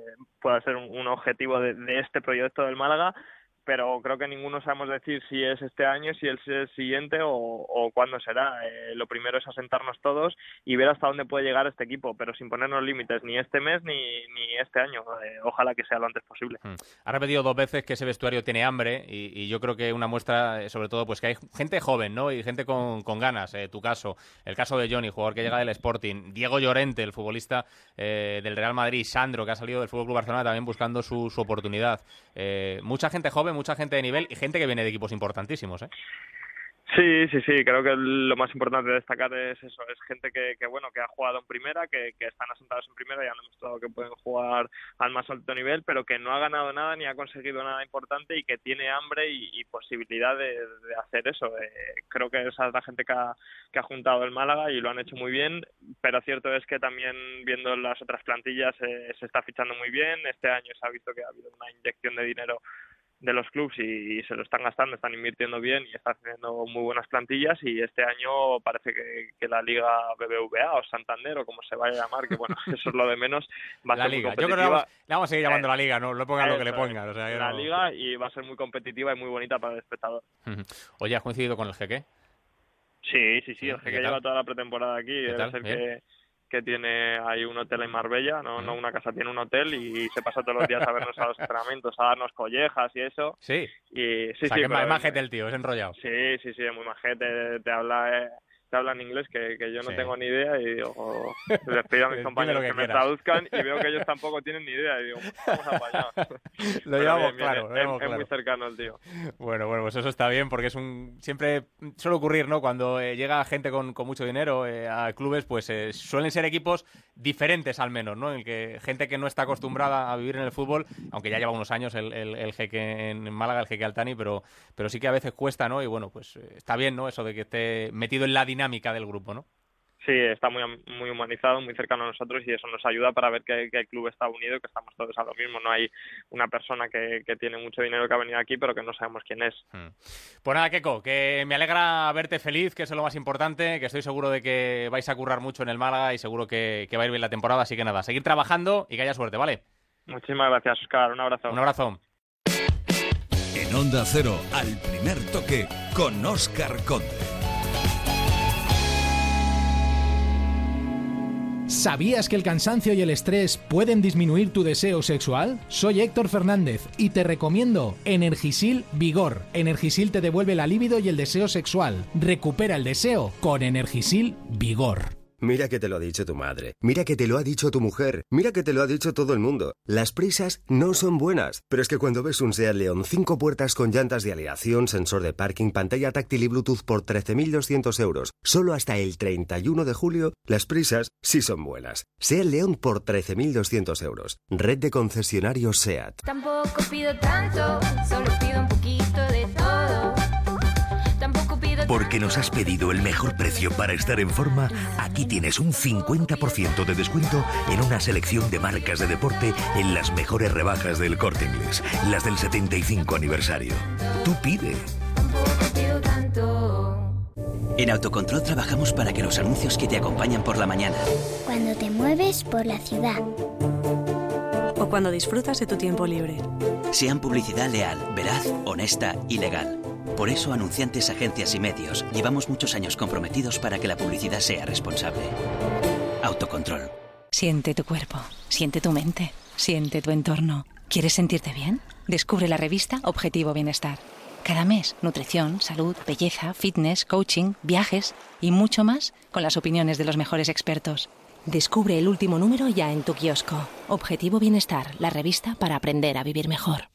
S31: pueda ser un, objetivo de, de este proyecto del Málaga pero creo que ninguno sabemos decir si es este año, si es el siguiente o, cuándo será. Eh, lo primero es asentarnos todos y ver hasta dónde puede llegar este equipo, pero sin ponernos límites ni este mes ni, ni este año. Eh, ojalá que sea lo antes posible.
S2: Hmm. Ha repetido dos veces que ese vestuario tiene hambre y, yo creo que una muestra, eh, sobre todo, pues que hay gente joven, ¿no? Y gente con, ganas. tu caso, el caso de Johnny, jugador que llega del Sporting, Diego Llorente, el futbolista del Real Madrid, Sandro, que ha salido del Fútbol Club Barcelona también buscando su, su oportunidad. mucha gente joven mucha gente de nivel y gente que viene de equipos importantísimos, ¿eh?
S31: Sí, sí, sí, creo que lo más importante de destacar es eso, es gente que, bueno, que ha jugado en primera, que, están asentados en primera y han demostrado que pueden jugar al más alto nivel, pero que no ha ganado nada ni ha conseguido nada importante y que tiene hambre y, posibilidad de, hacer eso. Eh, creo que esa es la gente que ha, que ha juntado el Málaga y lo han hecho muy bien, pero cierto es que también viendo las otras plantillas eh, se está fichando muy bien. Este año se ha visto que ha habido una inyección de dinero de los clubes y, se lo están gastando, están invirtiendo bien y están haciendo muy buenas plantillas y este año parece que, la Liga BBVA o Santander o como se vaya a llamar, que bueno, eso es lo de menos, va a
S2: la
S31: ser
S2: Liga.
S31: Muy
S2: Yo creo que vamos, le vamos a seguir llamando la Liga, no le pongan lo que le pongan. O sea,
S31: la Liga y va a ser muy competitiva y muy bonita para el espectador.
S2: Oye, ¿has coincidido con el Jeque?
S31: Sí, sí, sí, el Jeque lleva toda la pretemporada aquí, debe ser que que tiene ahí un hotel en Marbella, no, no una casa, tiene un hotel y se pasa todos los días a vernos a los entrenamientos, a darnos collejas y eso.
S2: Sí.
S31: Y, sí,
S2: o sea,
S31: sí,
S2: que es majete el tío, es enrollado.
S31: Sí, sí, sí, es muy majete, te habla... Eh, te hablan inglés que, que yo no
S2: Sí.
S31: tengo ni idea y digo, les pido a mis compañeros que,
S2: que
S31: me traduzcan y veo que ellos tampoco tienen ni idea y digo, vamos a apañar.
S2: Lo llevamos claro, lo
S31: es, es
S2: claro.
S31: muy cercano el tío.
S2: Bueno, bueno, pues eso está bien porque es un siempre suele ocurrir, ¿no? Cuando eh, llega gente con, con mucho dinero eh, a clubes, pues eh, suelen ser equipos diferentes al menos, ¿no? En el que gente que no está acostumbrada a vivir en el fútbol, aunque ya lleva unos años el, el, el jeque en Málaga, el jeque Altani, pero, pero sí que a veces cuesta, ¿no? Y bueno, pues eh, está bien, ¿no? Eso de que esté metido en la dinámica del grupo, ¿no?
S31: Sí, está muy, muy humanizado, muy cercano a nosotros y eso nos ayuda para ver que, que el club está unido y que estamos todos a lo mismo. No hay una persona que, que tiene mucho dinero que ha venido aquí pero que no sabemos quién es.
S2: Pues nada, Keco, que me alegra verte feliz, que eso es lo más importante, que estoy seguro de que vais a currar mucho en el Málaga y seguro que, que va a ir bien la temporada, así que nada, seguir trabajando y que haya suerte, ¿vale?
S31: Muchísimas gracias, Oscar. Un abrazo.
S2: Un abrazo.
S1: En Onda Cero, al primer toque, con Oscar Conde.
S32: ¿Sabías que el cansancio y el estrés pueden disminuir tu deseo sexual? Soy Héctor Fernández y te recomiendo Energisil Vigor. Energisil te devuelve la libido y el deseo sexual. Recupera el deseo con Energisil Vigor.
S33: Mira que te lo ha dicho tu madre, mira que te lo ha dicho tu mujer, mira que te lo ha dicho todo el mundo. Las prisas no son buenas, pero es que cuando ves un SEAT León 5 puertas con llantas de aleación, sensor de parking, pantalla táctil y Bluetooth por 13.200 euros, solo hasta el 31 de julio, las prisas sí son buenas. SEAT León por 13.200 euros. Red de concesionarios SEAT.
S34: Tampoco pido tanto, solo pido un poquito de todo.
S22: Porque nos has pedido el mejor precio para estar en forma, aquí tienes un 50% de descuento en una selección de marcas de deporte en las mejores rebajas del corte inglés, las del 75 aniversario. Tú pide.
S35: En Autocontrol trabajamos para que los anuncios que te acompañan por la mañana,
S36: Cuando te mueves por la ciudad.
S37: O cuando disfrutas de tu tiempo libre.
S35: sean publicidad leal, veraz, honesta y legal. Por eso, anunciantes, agencias y medios, llevamos muchos años comprometidos para que la publicidad sea responsable. Autocontrol.
S37: Siente tu cuerpo, siente tu mente, siente tu entorno. ¿Quieres sentirte bien? Descubre la revista Objetivo Bienestar. Cada mes, nutrición, salud, belleza, fitness, coaching, viajes y mucho más con las opiniones de los mejores expertos.
S38: Descubre el último número ya en tu kiosco. Objetivo Bienestar, la revista para aprender a vivir mejor.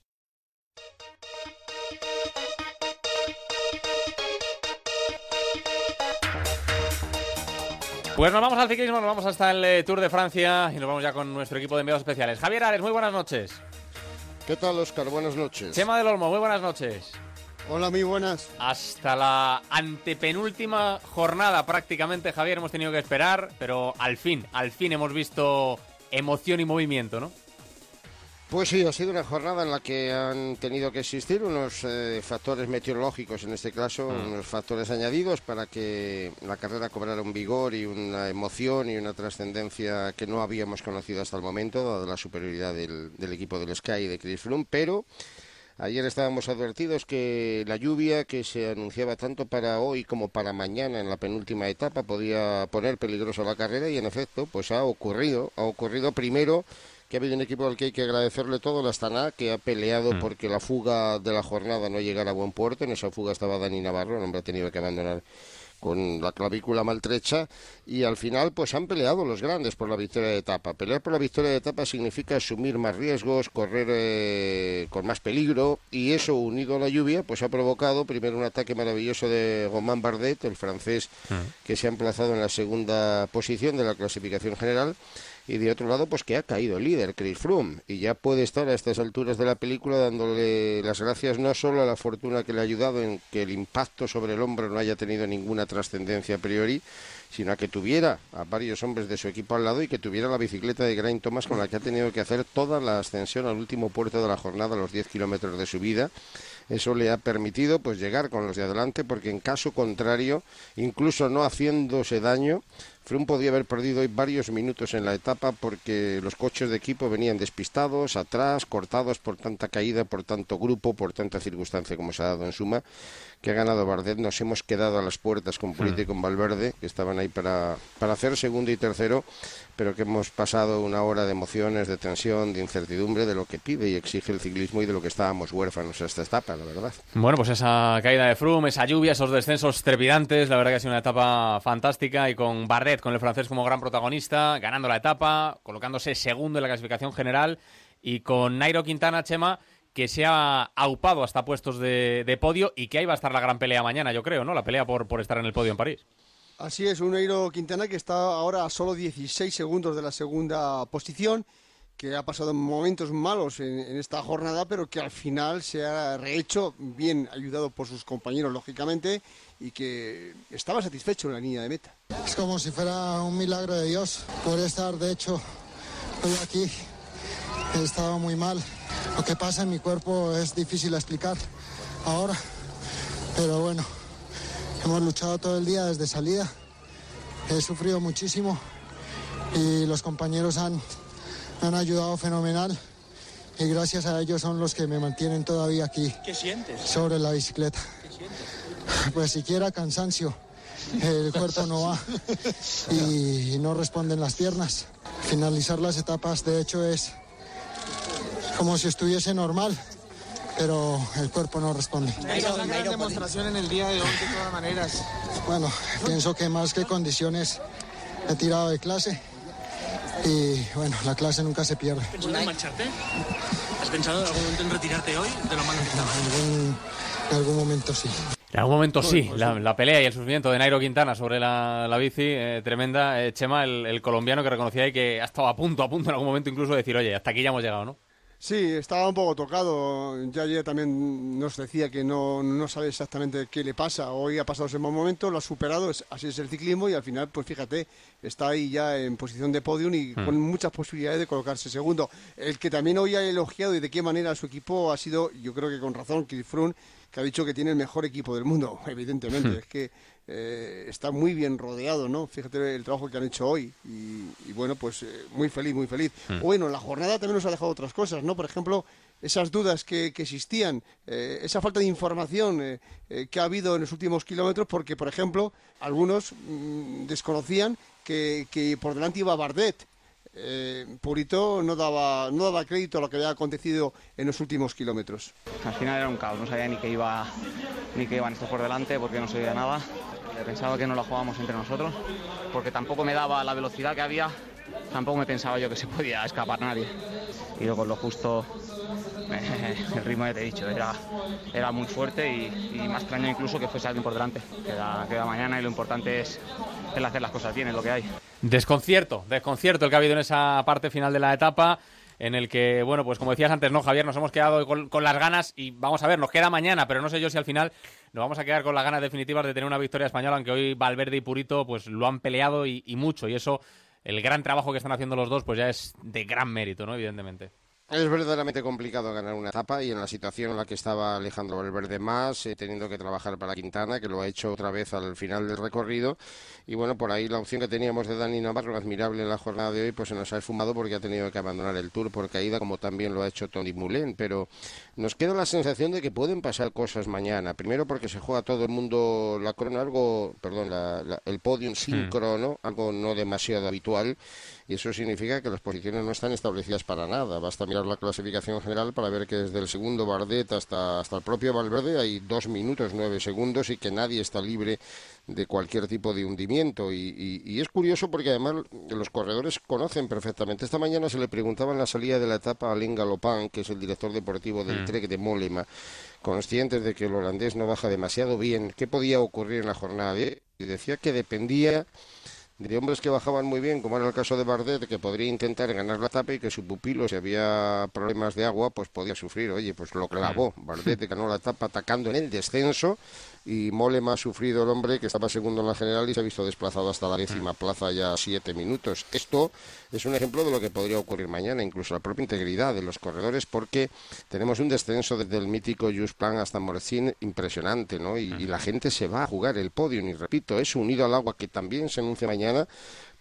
S2: Pues nos vamos al ciclismo, nos vamos hasta el eh, Tour de Francia y nos vamos ya con nuestro equipo de enviados especiales. Javier Ares, muy buenas noches.
S39: ¿Qué tal, Oscar? Buenas noches.
S2: Chema del Olmo, muy buenas noches.
S39: Hola, muy buenas.
S2: Hasta la antepenúltima jornada prácticamente, Javier, hemos tenido que esperar, pero al fin, al fin hemos visto emoción y movimiento, ¿no?
S39: Pues sí, ha sido una jornada en la que han tenido que existir unos eh, factores meteorológicos, en este caso,
S2: Mm.
S39: unos factores añadidos para que la carrera cobrara un vigor y una emoción y una trascendencia que no habíamos conocido hasta el momento, dada la superioridad del, del equipo del Sky y de Chris Froome, pero Ayer estábamos advertidos que la lluvia que se anunciaba tanto para hoy como para mañana en la penúltima etapa podía poner peligroso la carrera y en efecto pues ha ocurrido. Ha ocurrido primero que ha habido un equipo al que hay que agradecerle todo, la Astana, que ha peleado
S2: Mm.
S39: porque la fuga de la jornada no llegara a buen puerto. En esa fuga estaba Dani Navarro, el hombre ha tenido que abandonar con la clavícula maltrecha y al final pues han peleado los grandes por la victoria de etapa. Pelear por la victoria de etapa significa asumir más riesgos, correr eh, con más peligro y eso unido a la lluvia pues ha provocado primero un ataque maravilloso de Romain Bardet, el francés que se ha emplazado en la segunda posición de la clasificación general y de otro lado pues que ha caído el líder Chris Froome y ya puede estar a estas alturas de la película dándole las gracias no solo a la fortuna que le ha ayudado en que el impacto sobre el hombro no haya tenido ninguna trascendencia a priori sino a que tuviera a varios hombres de su equipo al lado y que tuviera la bicicleta de Geraint Thomas con la que ha tenido que hacer toda la ascensión al último puerto de la jornada, los 10 kilómetros de subida. Eso le ha permitido pues llegar con los de adelante porque en caso contrario, incluso no haciéndose daño, Froome podía haber perdido hoy varios minutos en la etapa porque los coches de equipo venían despistados, atrás, cortados por tanta caída, por tanto grupo, por tanta circunstancia como se ha dado en suma, que ha ganado Bardet. Nos hemos quedado a las puertas con Pulito y con Valverde, que estaban ahí para, para hacer segundo y tercero, pero que hemos pasado una hora de emociones, de tensión, de incertidumbre, de lo que pide y exige el ciclismo y de lo que estábamos huérfanos a esta etapa. la verdad.
S2: Bueno, pues esa caída de Froome, esa lluvia, esos descensos trepidantes, la verdad que ha sido una etapa fantástica y con Bardet, con el francés como gran protagonista, ganando la etapa, colocándose segundo en la clasificación general y con Nairo Quintana, Chema, que se ha aupado hasta puestos de, de podio y que ahí va a estar la gran pelea mañana, yo creo, ¿no? La pelea por, por estar en el podio en París.
S40: Así es, un Nairo Quintana que está ahora a solo 16 segundos de la segunda posición, que ha pasado momentos malos en, esta jornada, pero que al final se ha rehecho, bien ayudado por sus compañeros, lógicamente, y que estaba satisfecho en la línea de meta.
S41: Es como si fuera un milagro de Dios por estar, de hecho, hoy aquí. Estaba muy mal. Lo que pasa en mi cuerpo es difícil explicar ahora, pero bueno, hemos luchado todo el día desde salida. He sufrido muchísimo y los compañeros han, me han ayudado fenomenal y gracias a ellos son los que me mantienen todavía aquí
S42: ¿Qué sientes?
S41: sobre la bicicleta. Pues siquiera cansancio, el cuerpo no va y no responden las piernas. Finalizar las etapas de hecho es como si estuviese normal, pero el cuerpo no responde.
S42: Nairo, una gran demostración en el día de hoy de todas maneras.
S41: Bueno, pienso que más que condiciones he tirado de clase y bueno, la clase nunca se pierde.
S42: ¿Pensado en marcharte? ¿Has pensado en algún momento en retirarte hoy de lo malo que estaba?
S41: En algún, en algún momento sí.
S2: En algún momento sí, la, la, pelea y el sufrimiento de Nairo Quintana sobre la, la bici, eh, tremenda. Eh, Chema, el, el, colombiano que reconocía ahí que ha estado a punto, a punto en algún momento incluso de decir, oye, hasta aquí ya hemos llegado, ¿no?
S40: Sí, estaba un poco tocado. Ya ayer también nos decía que no, no sabe exactamente qué le pasa. Hoy ha pasado ese mal momento, lo ha superado, así es el ciclismo y al final, pues fíjate, está ahí ya en posición de podium y
S2: Hmm.
S40: mm. con muchas posibilidades de colocarse segundo. El que también hoy ha elogiado y de qué manera su equipo ha sido, yo creo que con razón, Chris Froome, que ha dicho que tiene el mejor equipo del mundo, evidentemente.
S2: Hmm.
S40: es que eh, está muy bien rodeado, ¿no? Fíjate el trabajo que han hecho hoy y, y bueno, pues eh, muy feliz, muy feliz.
S2: Hmm.
S40: Bueno, la jornada también nos ha dejado otras cosas, ¿no? Por ejemplo, esas dudas que, que existían, eh, esa falta de información eh, eh, que ha habido en los últimos kilómetros, porque, por ejemplo, algunos mm, desconocían que, que por delante iba Bardet. Eh, Purito no daba, no daba crédito a lo que había acontecido en los últimos kilómetros.
S43: Al final era un caos, no sabía ni que iba ni que iban estos por delante porque no se veía nada. Pensaba que no la jugábamos entre nosotros porque tampoco me daba la velocidad que había, tampoco me pensaba yo que se podía escapar nadie. Y luego lo justo, el ritmo ya te he dicho, era, era muy fuerte y, y más extraño incluso que fuese alguien por delante. Queda, queda mañana y lo importante es el hacer las cosas bien, es lo que hay.
S2: Desconcierto, desconcierto el que ha habido en esa parte final de la etapa en el que, bueno, pues como decías antes, ¿no, Javier? Nos hemos quedado con, con, las ganas y vamos a ver, nos queda mañana, pero no sé yo si al final nos vamos a quedar con las ganas definitivas de tener una victoria española, aunque hoy Valverde y Purito pues lo han peleado y, y mucho, y eso, el gran trabajo que están haciendo los dos, pues ya es de gran mérito, ¿no? Evidentemente.
S39: Es verdaderamente complicado ganar una etapa y en la situación en la que estaba Alejandro Valverde más, eh, teniendo que trabajar para Quintana, que lo ha hecho otra vez al final del recorrido. Y bueno, por ahí la opción que teníamos de Dani Navarro, admirable en la jornada de hoy, pues se nos ha esfumado porque ha tenido que abandonar el Tour por caída, como también lo ha hecho Tony Moulin. Pero nos queda la sensación de que pueden pasar cosas mañana. Primero porque se juega todo el mundo la corona, algo, perdón, la, la, el podium sin crono, algo no demasiado habitual y eso significa que las posiciones no están establecidas para nada. Basta mirar la clasificación general para ver que desde el segundo Bardet hasta, hasta el propio Valverde hay dos minutos nueve segundos y que nadie está libre de cualquier tipo de hundimiento. Y, y, y, es curioso porque además los corredores conocen perfectamente. Esta mañana se le preguntaba en la salida de la etapa a Alain Galopin, que es el director deportivo del mm. Trek de Mollema, conscientes de que el holandés no baja demasiado bien, qué podía ocurrir en la jornada y decía que dependía de hombres que bajaban muy bien, como era el caso de Bardet, que podría intentar ganar la etapa y que su pupilo, si había problemas de agua, pues podía sufrir. Oye, pues lo clavó. Bardet ganó la etapa atacando en el descenso y Molema ha sufrido el hombre que estaba segundo en la general y se ha visto desplazado hasta la décima plaza ya siete minutos. Esto es un ejemplo de lo que podría ocurrir mañana, incluso la propia integridad de los corredores, porque tenemos un descenso desde el mítico Plan hasta Morcín impresionante, ¿no? Y, y, la gente se va a jugar el podio, y repito, es unido al agua que también se anuncia mañana,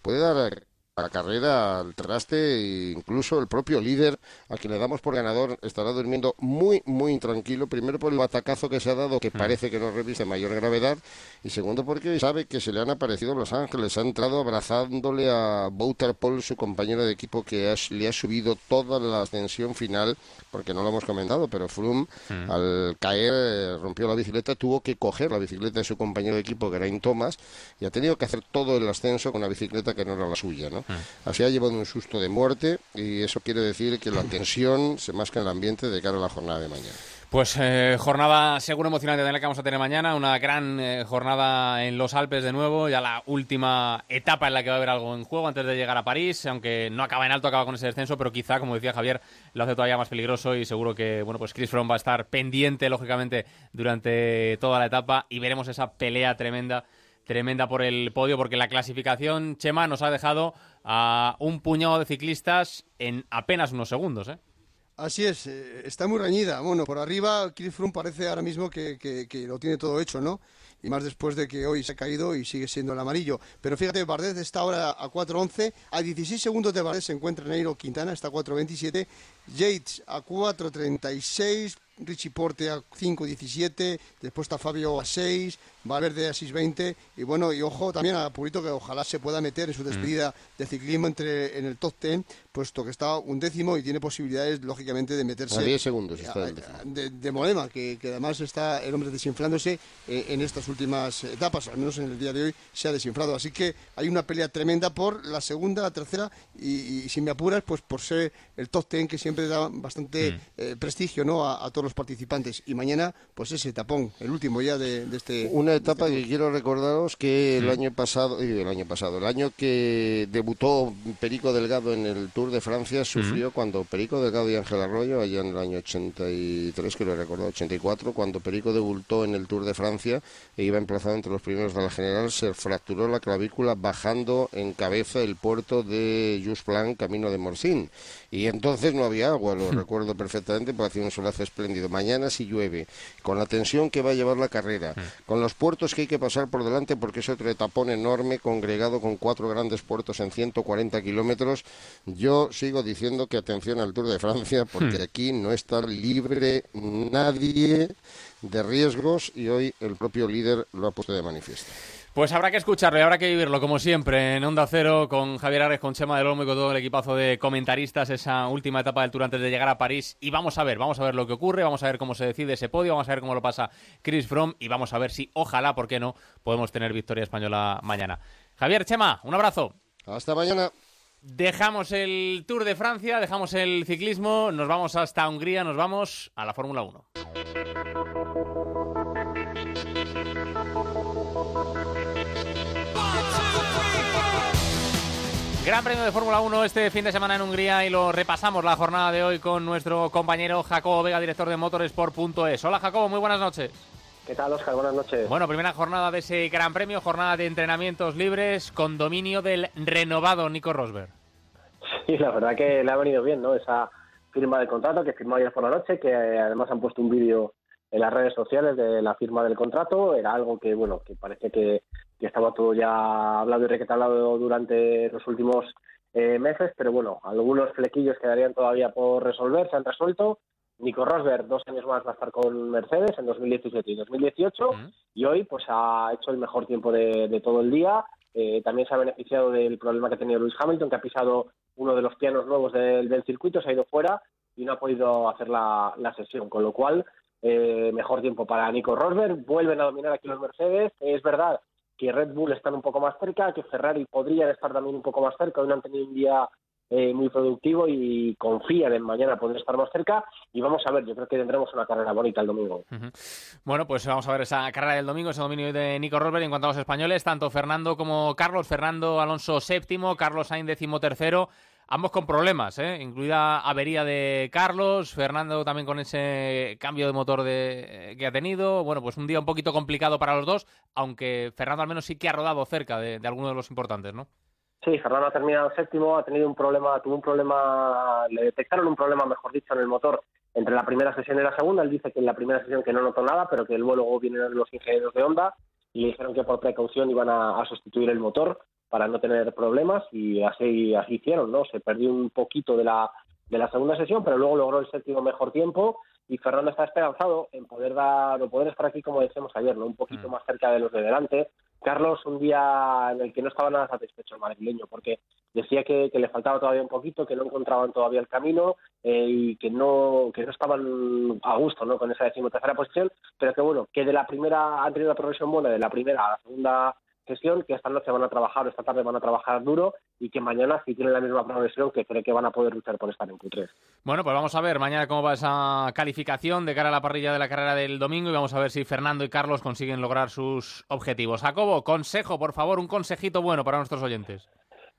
S39: puede dar la carrera al traste e incluso el propio líder a quien le damos por ganador estará durmiendo muy muy intranquilo primero por el batacazo que se ha dado que parece que no reviste mayor gravedad y segundo porque sabe que se le han aparecido Los Ángeles ha entrado abrazándole a Bouter Paul su compañero de equipo que le ha subido toda la ascensión final porque no lo hemos comentado pero Froome
S2: Mm.
S39: al caer eh, rompió la bicicleta tuvo que coger la bicicleta de su compañero de equipo que era Thomas y ha tenido que hacer todo el ascenso con una bicicleta que no era la suya ¿no? Así ha llevado un susto de muerte y eso quiere decir que la tensión se masca en el ambiente de cara a la jornada de mañana.
S2: Pues eh, jornada seguro emocionante también la que vamos a tener mañana, una gran eh, jornada en los Alpes de nuevo, ya la última etapa en la que va a haber algo en juego antes de llegar a París, aunque no acaba en alto, acaba con ese descenso, pero quizá, como decía Javier, lo hace todavía más peligroso y seguro que, bueno, pues Chris Froome va a estar pendiente, lógicamente, durante toda la etapa y veremos esa pelea tremenda tremenda por el podio porque la clasificación Chema nos ha dejado a un puñado de ciclistas en apenas unos segundos, ¿eh?
S40: Así es, eh, está muy reñida. Bueno, por arriba Chris Froome parece ahora mismo que, que- que lo tiene todo hecho, ¿no? Y más después de que hoy se ha caído y sigue siendo el amarillo. Pero fíjate, Bardet está ahora a 4.11. A 16 segundos de Bardet se encuentra Neiro Quintana, está a 4.27. Yates a 4.36. Richie Porte a 5.17. Después está Fabio a 6. Valverde a 6.20. Y bueno, y ojo también a Purito que ojalá se pueda meter en su despedida de ciclismo entre, en el top 10, puesto que está un décimo y tiene posibilidades, lógicamente, de meterse
S39: A 10 segundos está
S40: a- de, de Mollema, que, que además está el hombre desinflándose eh, en estas últimas etapas, al menos en el día de hoy se ha desinflado. Así que hay una pelea tremenda por la segunda, la tercera y, y si me apuras, pues por ser el top ten que siempre da bastante
S39: Mm.
S40: eh, prestigio ¿no? a, a todos los participantes. Y mañana, pues ese tapón, el último ya de, de este.
S39: Una etapa que quiero recordaros que el año pasado, digo, el año pasado, el año que debutó Perico Delgado en el Tour de Francia sufrió cuando Perico Delgado y Ángel Arroyo, allá en el año 83, que lo he recordado, 84, cuando Perico debutó en el Tour de Francia e iba emplazado entre los primeros de la general, se fracturó la clavícula bajando en cabeza el puerto de Just Blanc, camino de Morcín. Y entonces no había agua, lo recuerdo perfectamente, porque hacía un solazo espléndido. Mañana si llueve, con la tensión que va a llevar la carrera, con los puertos que hay que pasar por delante, porque es otro etapón enorme, congregado con cuatro grandes puertos en 140 kilómetros, yo sigo diciendo que atención al Tour de Francia, porque
S2: Hmm.
S39: aquí no está libre nadie de riesgos y hoy el propio líder lo ha puesto de manifiesto.
S2: Pues habrá que escucharlo y habrá que vivirlo, como siempre, en Onda Cero, con Javier Ares, con Chema del Olmo y con todo el equipazo de comentaristas, esa última etapa del Tour antes de llegar a París. Y vamos a ver, vamos a ver lo que ocurre, vamos a ver cómo se decide ese podio, vamos a ver cómo lo pasa Chris Froome y vamos a ver si, ojalá, ¿por qué no?, podemos tener victoria española mañana. Javier, Chema, un abrazo.
S39: Hasta mañana.
S2: Dejamos el Tour de Francia, dejamos el ciclismo, nos vamos hasta Hungría, nos vamos a la Fórmula 1. Gran premio de Fórmula 1 este fin de semana en Hungría y lo repasamos la jornada de hoy con nuestro compañero Jacobo Vega, director de motorsport.es. Hola Jacobo, muy buenas noches.
S44: ¿Qué tal, Oscar? Buenas noches.
S2: Bueno, primera jornada de ese Gran Premio, jornada de entrenamientos libres con dominio del renovado Nico Rosberg.
S44: Sí, la verdad que le ha venido bien, ¿no? Esa firma del contrato que firmó ayer por la noche, que además han puesto un vídeo en las redes sociales de la firma del contrato. Era algo que, bueno, que parece que, que estaba todo ya hablado y requetalado durante los últimos eh, meses, pero bueno, algunos flequillos quedarían todavía por resolver, se han resuelto. Nico Rosberg, dos años más va a estar con Mercedes en 2017 y 2018, y hoy pues ha hecho el mejor tiempo de, de todo el día. Eh, también se ha beneficiado del problema que ha tenido Lewis Hamilton, que ha pisado uno de los pianos nuevos del, del circuito, se ha ido fuera y no ha podido hacer la, la sesión, con lo cual eh, mejor tiempo para Nico Rosberg. Vuelven a dominar aquí los Mercedes. Es verdad que Red Bull están un poco más cerca, que Ferrari podrían estar también un poco más cerca. Hoy no han tenido un día eh, muy productivo y confían en mañana poder estar más cerca. Y vamos a ver, yo creo que tendremos una carrera bonita el domingo.
S2: Bueno, pues vamos a ver esa carrera del domingo, ese dominio de Nico Rosberg. En cuanto a los españoles, tanto Fernando como Carlos, Fernando Alonso séptimo, Carlos Sainz décimo tercero, ambos con problemas, ¿eh? incluida avería de Carlos, Fernando también con ese cambio de motor de, que ha tenido. Bueno, pues un día un poquito complicado para los dos, aunque Fernando al menos sí que ha rodado cerca de, de alguno de los importantes, ¿no?
S44: Sí, Fernando ha terminado séptimo, ha tenido un problema, tuvo un problema, le detectaron un problema, mejor dicho, en el motor entre la primera sesión y la segunda. Él dice que en la primera sesión que no notó nada, pero que luego vienen los ingenieros de Honda y le dijeron que por precaución iban a sustituir el motor. Para no tener problemas y así, así hicieron, ¿no? Se perdió un poquito de la, de la segunda sesión, pero luego logró el séptimo mejor tiempo y Fernando está esperanzado en poder dar o poder estar aquí como decíamos ayer, ¿no? Un poquito más cerca de los de delante. Carlos, un día en el que no estaba nada satisfecho el madrileño, porque decía que, que le faltaba todavía un poquito, que no encontraban todavía el camino eh, y que no que no estaban a gusto ¿no? con esa decimotercera posición, pero que bueno, que de la primera, han tenido una progresión buena, de la primera a la segunda sesión, que esta noche van a trabajar, esta tarde van a trabajar duro y que mañana si tienen la misma progresión que cree que van a poder luchar por estar en Q3.
S2: Bueno, pues vamos a ver mañana cómo va esa calificación de cara a la parrilla de la carrera del domingo y vamos a ver si Fernando y Carlos consiguen lograr sus objetivos. Jacobo, consejo, por favor, un consejito bueno para nuestros oyentes.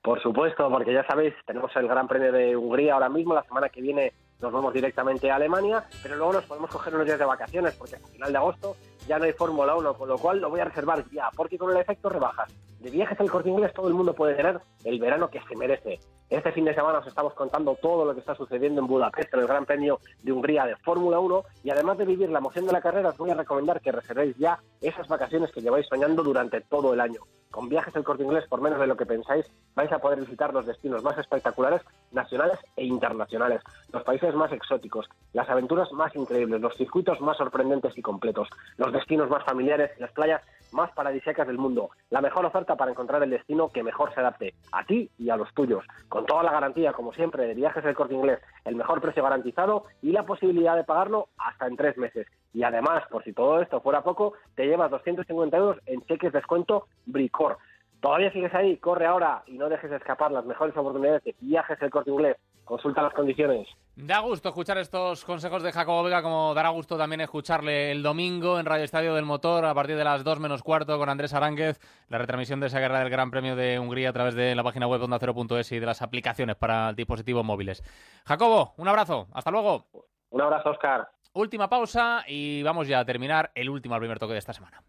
S44: Por supuesto, porque ya sabéis, tenemos el Gran Premio de Hungría ahora mismo, la semana que viene nos vamos directamente a Alemania, pero luego nos podemos coger unos días de vacaciones, porque a final de agosto ya no hay Fórmula 1, con lo cual lo voy a reservar ya, porque con el efecto rebajas de viajes al corte inglés todo el mundo puede tener el verano que se merece. Este fin de semana os estamos contando todo lo que está sucediendo en Budapest, en el Gran Premio de Hungría de Fórmula 1, y además de vivir la emoción de la carrera, os voy a recomendar que reservéis ya esas vacaciones que lleváis soñando durante todo el año. Con viajes al corte inglés, por menos de lo que pensáis, vais a poder visitar los destinos más espectaculares, nacionales e internacionales, los países más exóticos, las aventuras más increíbles, los circuitos más sorprendentes y completos, los destinos más familiares las playas más paradisíacas del mundo. La mejor oferta para encontrar el destino que mejor se adapte a ti y a los tuyos. Con toda la garantía, como siempre, de viajes del corte inglés, el mejor precio garantizado y la posibilidad de pagarlo hasta en tres meses. Y además, por si todo esto fuera poco, te llevas 250 euros en cheques descuento Bricor. ¿Todavía sigues ahí? Corre ahora y no dejes escapar las mejores oportunidades de viajes del corte inglés. Consulta las condiciones.
S2: Da gusto escuchar estos consejos de Jacobo Vega, como dará gusto también escucharle el domingo en Radio Estadio del Motor a partir de las 2 menos cuarto con Andrés Aránguez, la retransmisión de esa guerra del Gran Premio de Hungría a través de la página web onda0.es y de las aplicaciones para dispositivos móviles. Jacobo, un abrazo, hasta luego.
S44: Un abrazo, Oscar.
S2: Última pausa y vamos ya a terminar el último al primer toque de esta semana.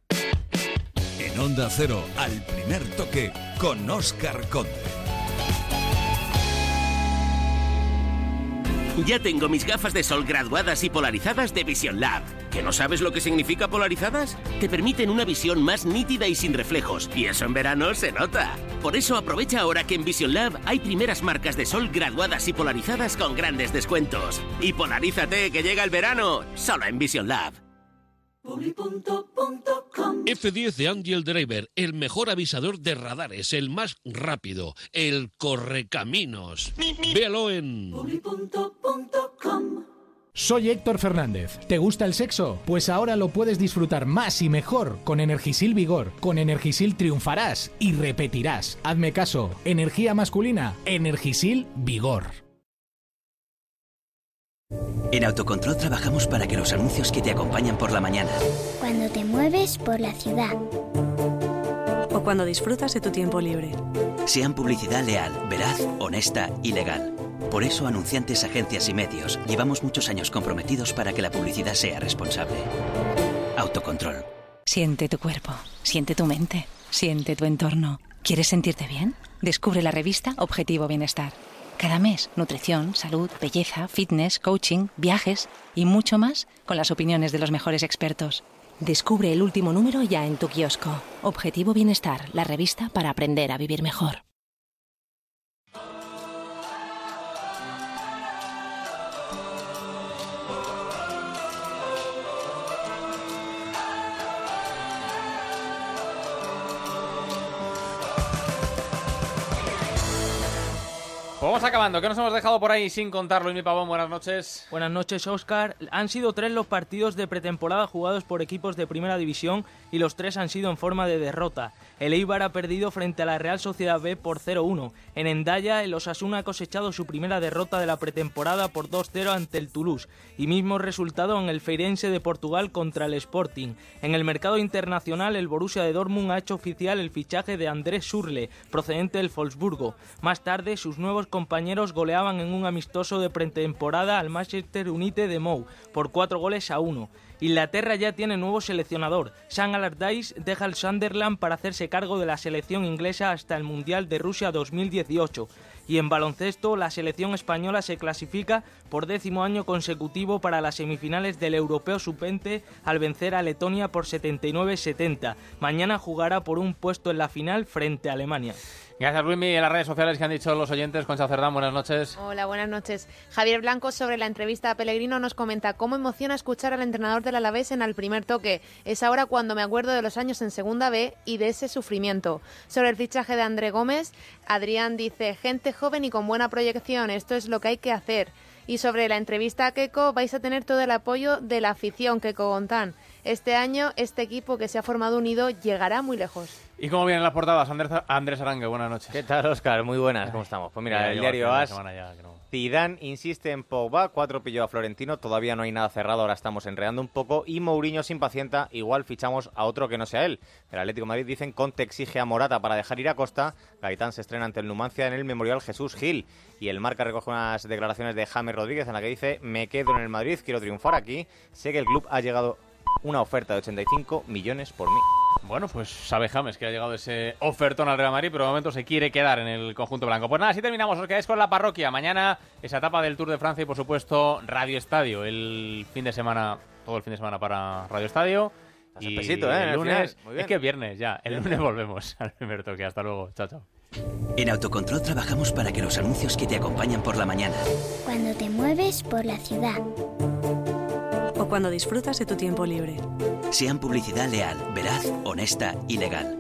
S1: En Onda Cero, al primer toque, con Oscar Conde.
S45: Ya tengo mis gafas de sol graduadas y polarizadas de Vision Lab. ¿Que no sabes lo que significa polarizadas? Te permiten una visión más nítida y sin reflejos, y eso en verano se nota. Por eso aprovecha ahora que en Vision Lab hay primeras marcas de sol graduadas y polarizadas con grandes descuentos. Y polarízate que llega el verano, solo en Vision Lab.
S46: F10 de Angel Driver, el mejor avisador de radares, el más rápido, el correcaminos. Véalo en...
S32: Soy Héctor Fernández. ¿Te gusta el sexo? Pues ahora lo puedes disfrutar más y mejor con Energisil Vigor. Con Energisil triunfarás y repetirás. Hazme caso. Energía masculina. Energisil Vigor.
S35: En Autocontrol trabajamos para que los anuncios que te acompañan por la mañana,
S36: Cuando te mueves por la ciudad.
S47: O cuando disfrutas de tu tiempo libre.
S35: sean publicidad leal, veraz, honesta y legal. Por eso, anunciantes, agencias y medios, llevamos muchos años comprometidos para que la publicidad sea responsable. Autocontrol.
S37: Siente tu cuerpo, siente tu mente, siente tu entorno. ¿Quieres sentirte bien? Descubre la revista Objetivo Bienestar. Cada mes, nutrición, salud, belleza, fitness, coaching, viajes y mucho más con las opiniones de los mejores expertos.
S38: Descubre el último número ya en tu kiosco. Objetivo Bienestar, la revista para aprender a vivir mejor.
S2: Pues vamos acabando. ¿Qué nos hemos dejado por ahí sin contarlo? Y mi pavón, buenas noches.
S48: Buenas noches, Oscar. Han sido tres los partidos de pretemporada jugados por equipos de primera división y los tres han sido en forma de derrota. El Eibar ha perdido frente a la Real Sociedad B por 0-1. En Endaya, el Osasuna ha cosechado su primera derrota de la pretemporada por 2-0 ante el Toulouse y mismo resultado en el Feirense de Portugal contra el Sporting. En el mercado internacional, el Borussia de Dortmund ha hecho oficial el fichaje de Andrés Surle, procedente del Wolfsburgo. Más tarde, sus nuevos compañeros goleaban en un amistoso de pretemporada al Manchester United de Mou por 4 goles a 1. Inglaterra ya tiene nuevo seleccionador. Sam Allardyce deja el Sunderland para hacerse cargo de la selección inglesa hasta el Mundial de Rusia 2018. Y en baloncesto, la selección española se clasifica por décimo año consecutivo para las semifinales del Europeo Sub-20 al vencer a Letonia por 79-70. Mañana jugará por un puesto en la final frente a Alemania.
S2: Gracias, Luismi. En las redes sociales que han dicho los oyentes, Concha Cerdán, buenas noches.
S49: Hola, buenas noches. Javier Blanco, sobre la entrevista a Pellegrino, nos comenta cómo emociona escuchar al entrenador del Alavés en el primer toque. Es ahora cuando me acuerdo de los años en Segunda B y de ese sufrimiento. Sobre el fichaje de André Gómez, Adrián dice, gente joven y con buena proyección, esto es lo que hay que hacer. Y sobre la entrevista a Keco, vais a tener todo el apoyo de la afición Keco Gontán. Este año, este equipo que se ha formado unido llegará muy lejos.
S2: ¿Y cómo vienen las portadas? Andrés, Andrés Arangue, buenas noches.
S50: ¿Qué tal, Oscar? Muy buenas, ¿cómo estamos? Pues mira,
S2: Ya
S50: el diario AS. Zidane insiste en Pogba, cuatro pilló a Florentino, todavía no hay nada cerrado, ahora estamos enredando un poco, y Mourinho se impacienta, igual fichamos a otro que no sea él. El Atlético de Madrid dicen Conte exige a Morata para dejar ir a Costa, Gaitán se estrena ante el Numancia en el Memorial Jesús Gil, y el Marca recoge unas declaraciones de James Rodríguez en la que dice, me quedo en el Madrid, quiero triunfar aquí, sé que el club ha llegado una oferta de 85 millones por mí.
S2: Bueno, pues sabe James que ha llegado ese ofertón al Real Madrid, pero de momento se quiere quedar en el conjunto blanco. Pues nada, así terminamos. Os quedáis con la parroquia. Mañana esa etapa del Tour de Francia y, por supuesto, Radio Estadio. El fin de semana, todo el fin de semana para Radio Estadio. Y
S50: ¿eh?
S2: El lunes.
S50: Muy bien.
S2: es que es viernes ya. El lunes volvemos al primer toque. Hasta luego. Chao, chao.
S35: En Autocontrol trabajamos para que los anuncios que te acompañan por la mañana,
S36: Cuando te mueves por la ciudad.
S47: O cuando disfrutas de tu tiempo libre.
S35: sean publicidad leal, veraz, honesta y legal.